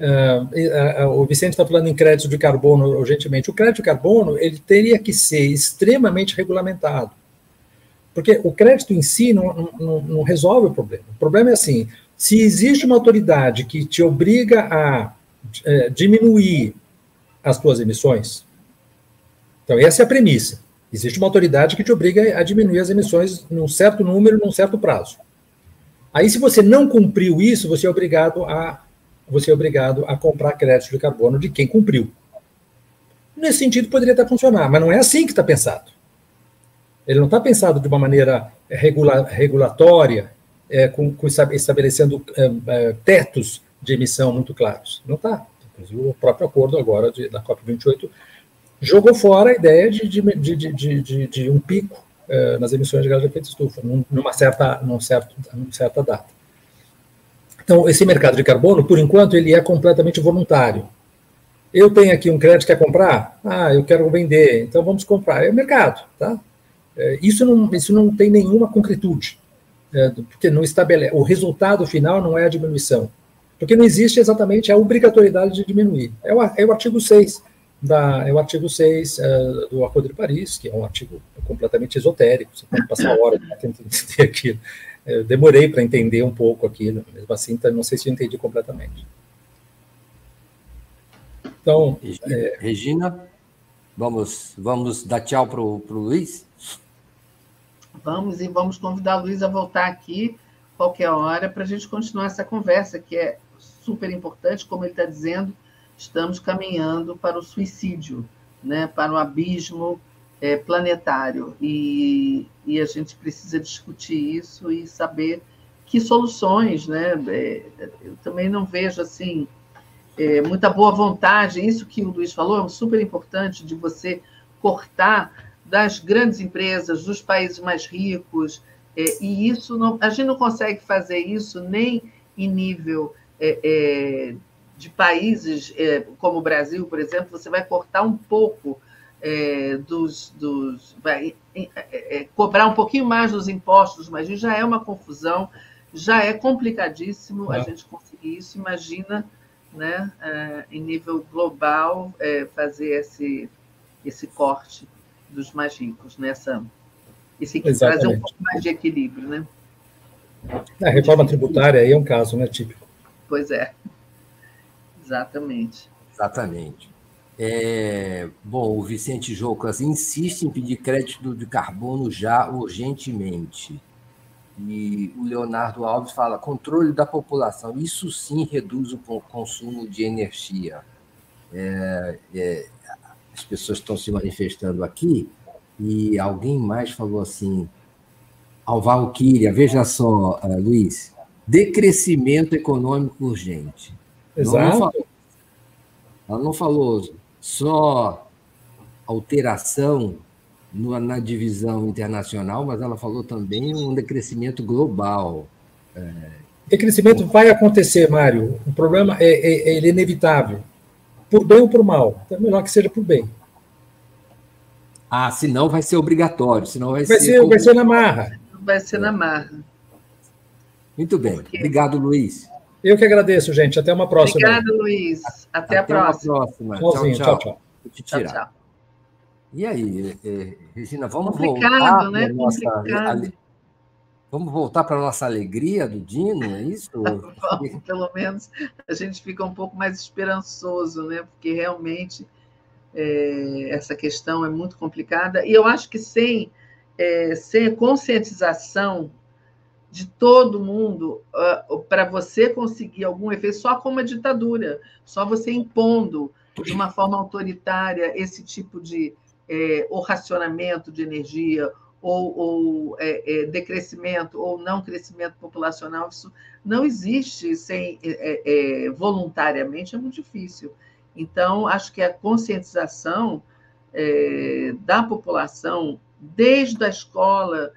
Uh, uh, o Vicente está falando em crédito de carbono urgentemente. O crédito de carbono ele teria que ser extremamente regulamentado, porque o crédito em si não, não, não, resolve o problema. O problema é assim: se existe uma autoridade que te obriga a uh, diminuir as tuas emissões, então essa é a premissa. Existe uma autoridade que te obriga a diminuir as emissões num certo número, num certo prazo. Aí, se você não cumpriu isso, você é obrigado a você é obrigado a comprar crédito de carbono de quem cumpriu. Nesse sentido, poderia até funcionar, mas não é assim que está pensado. Ele não está pensado de uma maneira regula regulatória, é, com, com, estabelecendo é, é, tetos de emissão muito claros. Não está. Inclusive, o próprio acordo agora de, da COP28 jogou fora a ideia de, de, de, um pico uh, nas emissões de gás de efeito estufa, numa certa, num certo, numa certa data. Então, esse mercado de carbono, por enquanto, ele é completamente voluntário. Eu tenho aqui um crédito que quer comprar? Ah, eu quero vender, então vamos comprar. É mercado, tá? É, isso, não, isso não tem nenhuma concretude, é, porque não estabelece. O resultado final não é a diminuição, porque não existe exatamente a obrigatoriedade de diminuir. É o, é o artigo 6 da, é o artigo 6 uh, do Acordo de Paris, que é um artigo completamente esotérico, você pode passar horas tentando entender aquilo. Eu demorei para entender um pouco aquilo, mesmo assim, então, não sei se eu entendi completamente.
Então, Regina, é... Regina vamos, vamos dar tchau para o Luiz?
Vamos e vamos convidar o Luiz a voltar aqui qualquer hora para a gente continuar essa conversa, que é super importante, como ele está dizendo, estamos caminhando para o suicídio, né, para o abismo é, planetário. E, e a gente precisa discutir isso e saber que soluções. Né? É, eu também não vejo assim é, muita boa vontade. Isso que o Luiz falou é super importante de você cortar das grandes empresas, dos países mais ricos. É, e isso não, a gente não consegue fazer isso nem em nível é, é de países é, como o Brasil, por exemplo, você vai cortar um pouco é, dos. dos vai, é, é, cobrar um pouquinho mais dos impostos, mas já é uma confusão, já é complicadíssimo a é. gente conseguir isso. Imagina, né, é, em nível global, fazer esse, esse corte dos mais ricos, nessa, esse, trazer um pouco mais de equilíbrio. Né?
A reforma tributária aí é um caso né, típico.
Pois é. Exatamente.
Exatamente. É, bom, o Vicente Jocas insiste em pedir crédito de carbono já urgentemente. E o Leonardo Alves fala: controle da população. Isso sim reduz o consumo de energia. É, é, as pessoas estão se manifestando aqui e alguém mais falou assim: Alvalquíria, veja só, uh, Luiz, decrescimento econômico urgente.
Exato. Ela não,
falou, ela não falou só alteração no, na divisão internacional, mas ela falou também um decrescimento global.
É... Decrescimento vai acontecer, Mário. O problema é, é, é, ele é inevitável. Por bem ou por mal. Então é melhor que seja por bem.
Ah, senão vai ser obrigatório, senão vai,
vai ser. ser vai ser na marra.
Vai ser na marra.
Muito bem. Obrigado, Luiz.
Eu que agradeço, gente. Até uma próxima.
Obrigada, Luiz. Até, Até a próxima.
próxima. Tchau, tchau. tchau, tchau. tchau, E aí, eh, Regina, vamos Complicado, voltar né? nossa... Vamos voltar para a nossa alegria do Dino, é isso?
Bom, pelo menos a gente fica um pouco mais esperançoso, né? Porque realmente é, essa questão é muito complicada. E eu acho que sem, é, sem conscientização de todo mundo uh, para você conseguir algum efeito só como a ditadura, só você impondo de uma forma autoritária esse tipo de é, ou racionamento de energia ou, ou é, é, decrescimento ou não crescimento populacional, isso não existe sem é, é, voluntariamente, é muito difícil. Então, acho que a conscientização é, da população, desde a escola,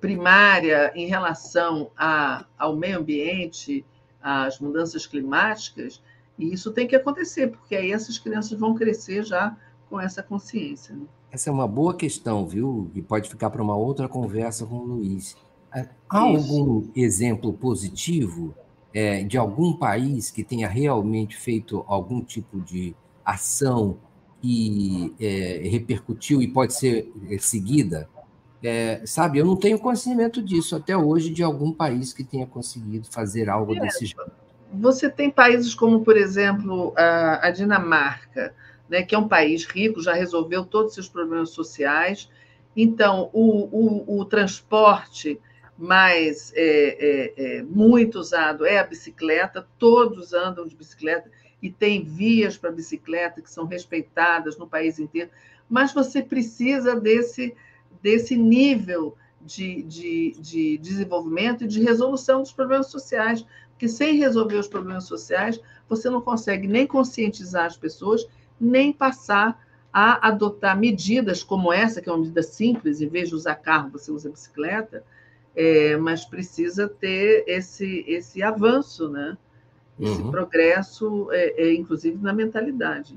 primária em relação a, ao meio ambiente, às mudanças climáticas, e isso tem que acontecer, porque aí essas crianças vão crescer já com essa consciência. Né?
Essa é uma boa questão, viu? E pode ficar para uma outra conversa com o Luiz. É, há isso. algum exemplo positivo é, de algum país que tenha realmente feito algum tipo de ação que é, repercutiu e pode ser é, seguida? É, sabe, eu não tenho conhecimento disso até hoje de algum país que tenha conseguido fazer algo é, desse jeito.
Você tem países como, por exemplo, a, a Dinamarca, né, que é um país rico, já resolveu todos os seus problemas sociais. Então, o, o, o transporte mais é, é, é, muito usado é a bicicleta, todos andam de bicicleta e tem vias para bicicleta que são respeitadas no país inteiro, mas você precisa desse desse nível de, de, de desenvolvimento e de resolução dos problemas sociais. Porque sem resolver os problemas sociais, você não consegue nem conscientizar as pessoas, nem passar a adotar medidas como essa, que é uma medida simples, em vez de usar carro, você usa bicicleta, é, mas precisa ter esse, esse avanço, né? esse uhum. progresso, é, é, inclusive na mentalidade.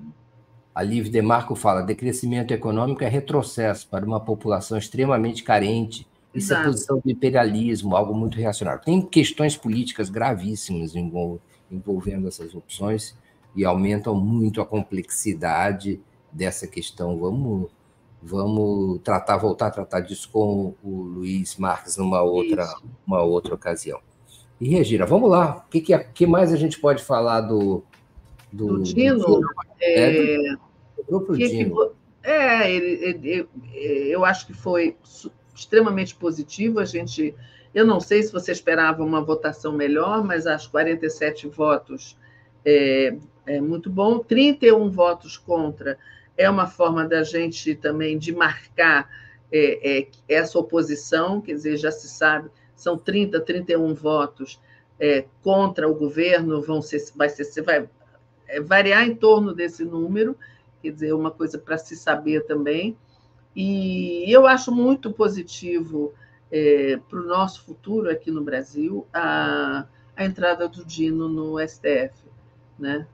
A Liv Demarco fala: decrescimento econômico é retrocesso para uma população extremamente carente. Isso é Exato. é posição do imperialismo, algo muito reacionário. Tem questões políticas gravíssimas envolvendo essas opções e aumentam muito a complexidade dessa questão. Vamos, vamos tratar, voltar a tratar disso com o Luiz Marques numa outra, uma outra ocasião. E Regina, vamos lá. O que, que, que, mais a gente pode falar do.
Do, do Dino? É, é, do que Dino. É, ele, ele, eu acho que foi extremamente positivo. A gente. Eu não sei se você esperava uma votação melhor, mas acho 47 votos é, é muito bom. 31 votos contra é uma forma da gente também de marcar é, é, essa oposição, quer dizer, já se sabe são 30, 31 votos é, contra o governo, vão ser, vai, ser, vai é, variar em torno desse número, quer dizer, uma coisa para se saber também. E eu acho muito positivo é, para o nosso futuro aqui no Brasil a, a entrada do Dino no STF. Né?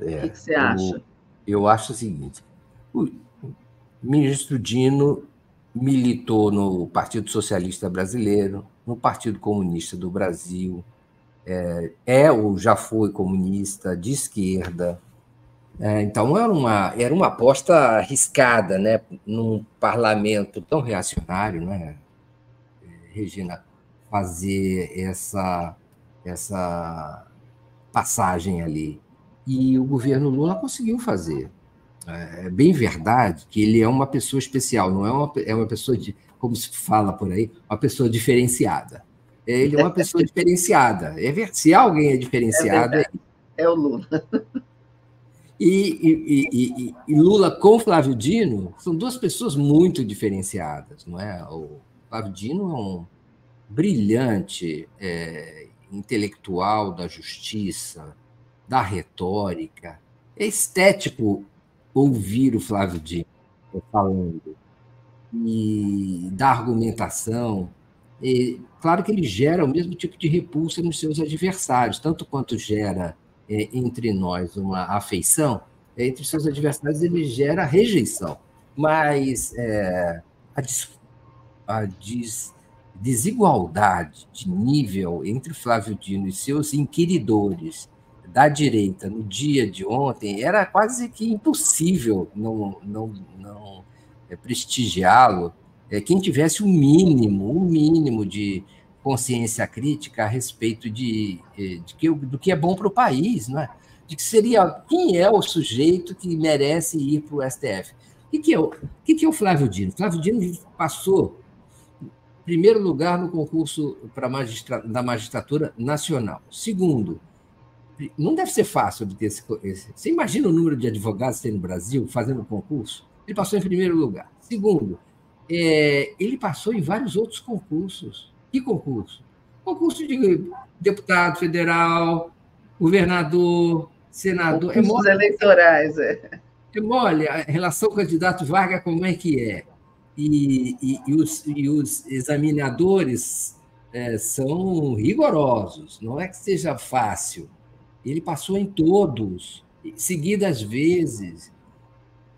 É, o que, que você acha?
Eu, eu acho o seguinte: o ministro Dino militou no Partido Socialista Brasileiro, no Partido Comunista do Brasil, é, é ou já foi comunista de esquerda. É, então era uma, era uma aposta arriscada, né, num parlamento tão reacionário, né, Regina, fazer essa, essa passagem ali. E o governo Lula conseguiu fazer. É, é bem verdade que ele é uma pessoa especial, não é uma, é uma pessoa de, como se fala por aí, uma pessoa diferenciada. Ele é uma pessoa diferenciada. É, se alguém é diferenciado,
é, é o Lula.
E, e, e, Lula com Flávio Dino são duas pessoas muito diferenciadas, não é? O Flávio Dino é um brilhante é, intelectual da justiça, da retórica. É estético ouvir o Flávio Dino falando e da argumentação. E, claro que ele gera o mesmo tipo de repulsa nos seus adversários, tanto quanto gera é, entre nós uma afeição, é, entre seus adversários ele gera rejeição. Mas é, a, a des, desigualdade de nível entre Flávio Dino e seus inquiridores da direita no dia de ontem era quase que impossível não, não, não é, prestigiá-lo, é, quem tivesse o um mínimo, o um mínimo de consciência crítica a respeito de, é, de que, do que é bom para o país, não é? de que seria quem é o sujeito que merece ir para o STF. O que, que, é, o, que, que é o Flávio Dino? Flávio Dino passou primeiro lugar no concurso para magistra, da magistratura nacional. Segundo, não deve ser fácil obter esse, esse. Você imagina o número de advogados que tem no Brasil fazendo concurso? Ele passou em primeiro lugar. Segundo, é, ele passou em vários outros concursos. Que concurso? Concurso de deputado federal, governador, senador.
É mole, eleitorais, é.
É mole, a relação candidato-vaga, como é que é? E, e, e, os, e os, examinadores é, são rigorosos, não é que seja fácil. Ele passou em todos, seguidas vezes.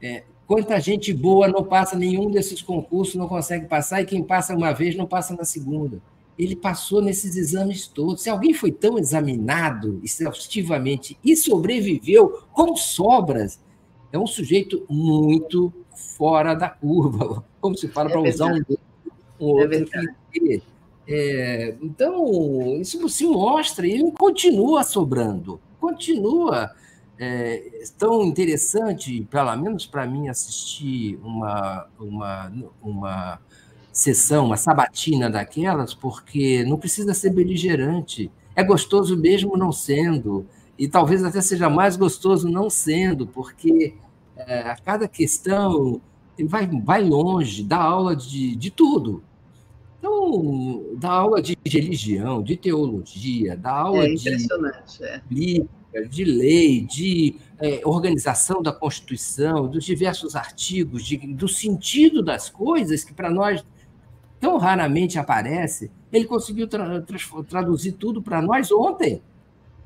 É, Quanta gente boa não passa nenhum desses concursos, não consegue passar, e quem passa uma vez não passa na segunda. Ele passou nesses exames todos. Se alguém foi tão examinado exaustivamente e sobreviveu com sobras, é um sujeito muito fora da curva, como se fala é para usar um, um outro é é, então, isso se mostra, e ele continua sobrando, continua é, tão interessante, pelo menos para mim, assistir uma, uma, uma sessão, uma sabatina daquelas, porque não precisa ser beligerante. É gostoso mesmo não sendo, e talvez até seja mais gostoso não sendo, porque é, a cada questão vai, vai longe, dá aula de, de tudo. Então, dá aula de religião, de teologia, dá aula
é de. É.
de lei, de é, organização da Constituição, dos diversos artigos, de, do sentido das coisas que para nós tão raramente aparece, ele conseguiu tra traduzir tudo para nós ontem.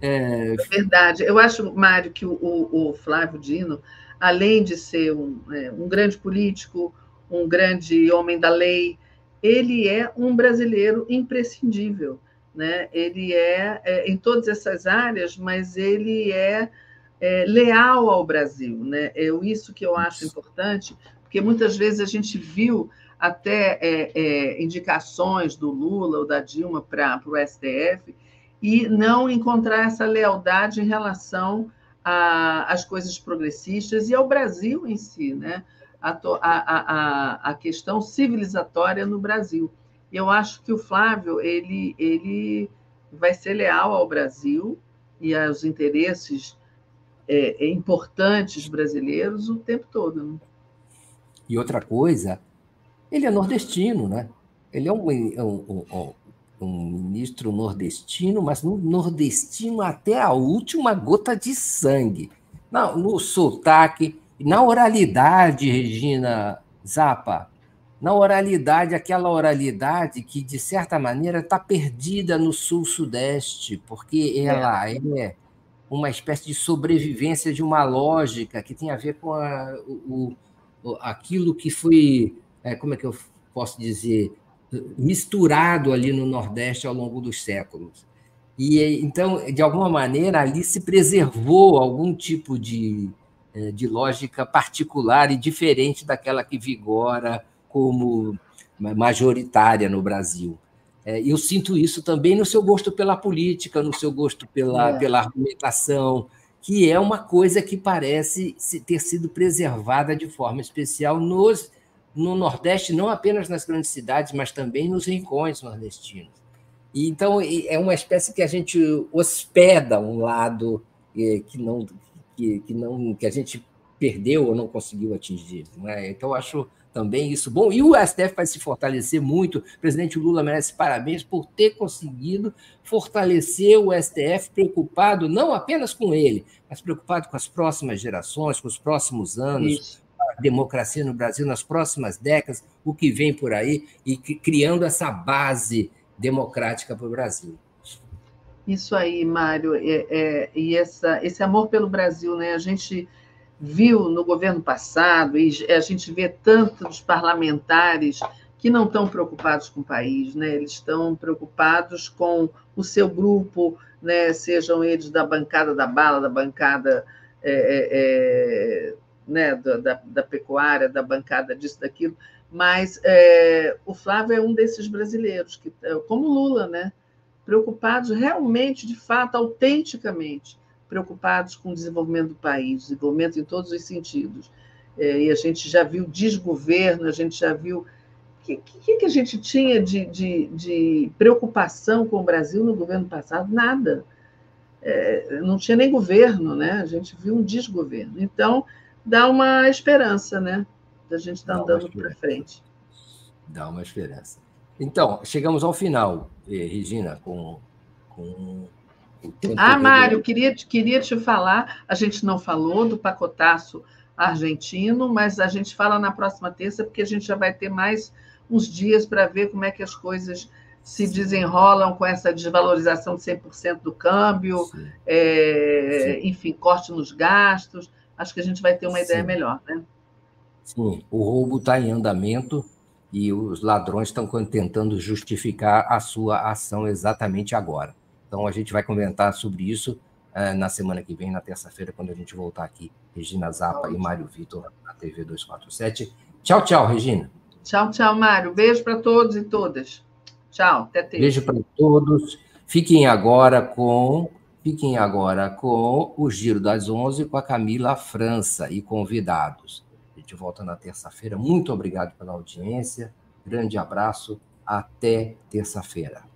É... é... verdade. Eu acho, Mário, que o, o, Flávio Dino, além de ser um, é, um grande político, um grande homem da lei, ele é um brasileiro imprescindível. Né? Ele é, é em todas essas áreas, mas ele é, é leal ao Brasil. Né? É isso que eu acho importante, porque muitas vezes a gente viu até é, é, indicações do Lula ou da Dilma para o STF e não encontrar essa lealdade em relação às coisas progressistas e ao Brasil em si, né? a, a, a, a questão civilizatória no Brasil. Eu acho que o Flávio ele, ele vai ser leal ao Brasil e aos interesses é, importantes brasileiros o tempo todo. Né?
E outra coisa, ele é nordestino, né? Ele é um, é um, um, um ministro nordestino, mas no nordestino até a última gota de sangue. Não, no sotaque, na oralidade, Regina Zappa, na oralidade, aquela oralidade que, de certa maneira, está perdida no sul-sudeste, porque ela é. é uma espécie de sobrevivência de uma lógica que tem a ver com a, o, o, aquilo que foi, é, como é que eu posso dizer, misturado ali no Nordeste ao longo dos séculos. E então, de alguma maneira, ali se preservou algum tipo de, é, de lógica particular e diferente daquela que vigora como majoritária no Brasil. É, eu sinto isso também no seu gosto pela política, no seu gosto pela, é. pela argumentação, que é uma coisa que parece ter sido preservada de forma especial nos, no Nordeste, não apenas nas grandes cidades, mas também nos rincões nordestinos. E, então, é uma espécie que a gente hospeda um lado é, que, não, que, que, não, que a gente perdeu ou não conseguiu atingir. Não é? Então, acho também isso bom. E o STF vai se fortalecer muito. O presidente Lula merece parabéns por ter conseguido fortalecer o STF, preocupado não apenas com ele, mas preocupado com as próximas gerações, com os próximos anos, isso. a democracia no Brasil nas próximas décadas, o que vem por aí, e criando essa base democrática para o Brasil.
Isso aí, Mário, é, é, e essa, esse amor pelo Brasil, né? A gente viu no governo passado, e a gente vê tantos parlamentares que não estão preocupados com o país, né? eles estão preocupados com o seu grupo, né? sejam eles da bancada da bala, da bancada é, é, é né? da, da, pecuária, da bancada disso, daquilo, mas é, o Flávio é um desses brasileiros, que, como Lula, né? preocupados realmente, de fato, autenticamente preocupados com o desenvolvimento do país, desenvolvimento em todos os sentidos. É, e a gente já viu desgoverno, a gente já viu. O que, que, que, a gente tinha de, de, de, preocupação com o Brasil no governo passado? Nada. É, não tinha nem governo, né? A gente viu um desgoverno. Então, dá uma esperança, né? Da gente estar tá andando para frente.
Dá uma esperança. Então, chegamos ao final, eh, Regina, com, com
ah, Mário, queria, queria te falar, a gente não falou do pacotaço argentino, mas a gente fala na próxima terça, porque a gente já vai ter mais uns dias para ver como é que as coisas se desenrolam com essa desvalorização de 100% do câmbio, é, enfim, corte nos gastos. Acho que a gente vai ter uma Sim. ideia melhor, né?
Sim, o roubo está em andamento e os ladrões estão tentando justificar a sua ação exatamente agora. Então, a gente vai comentar sobre isso uh, na semana que vem, na terça-feira, quando a gente voltar aqui. Regina Zappa e Mário Vitor, na TV 247. Tchau, tchau, Regina.
Tchau, tchau, Mário. Beijo para todos e todas. Tchau, até terça.
Beijo para todos. Fiquem agora com Fiquem agora com o Giro das Onze com a Camila França e convidados. A gente volta na terça-feira. Muito obrigado pela audiência. Grande abraço. Até terça-feira.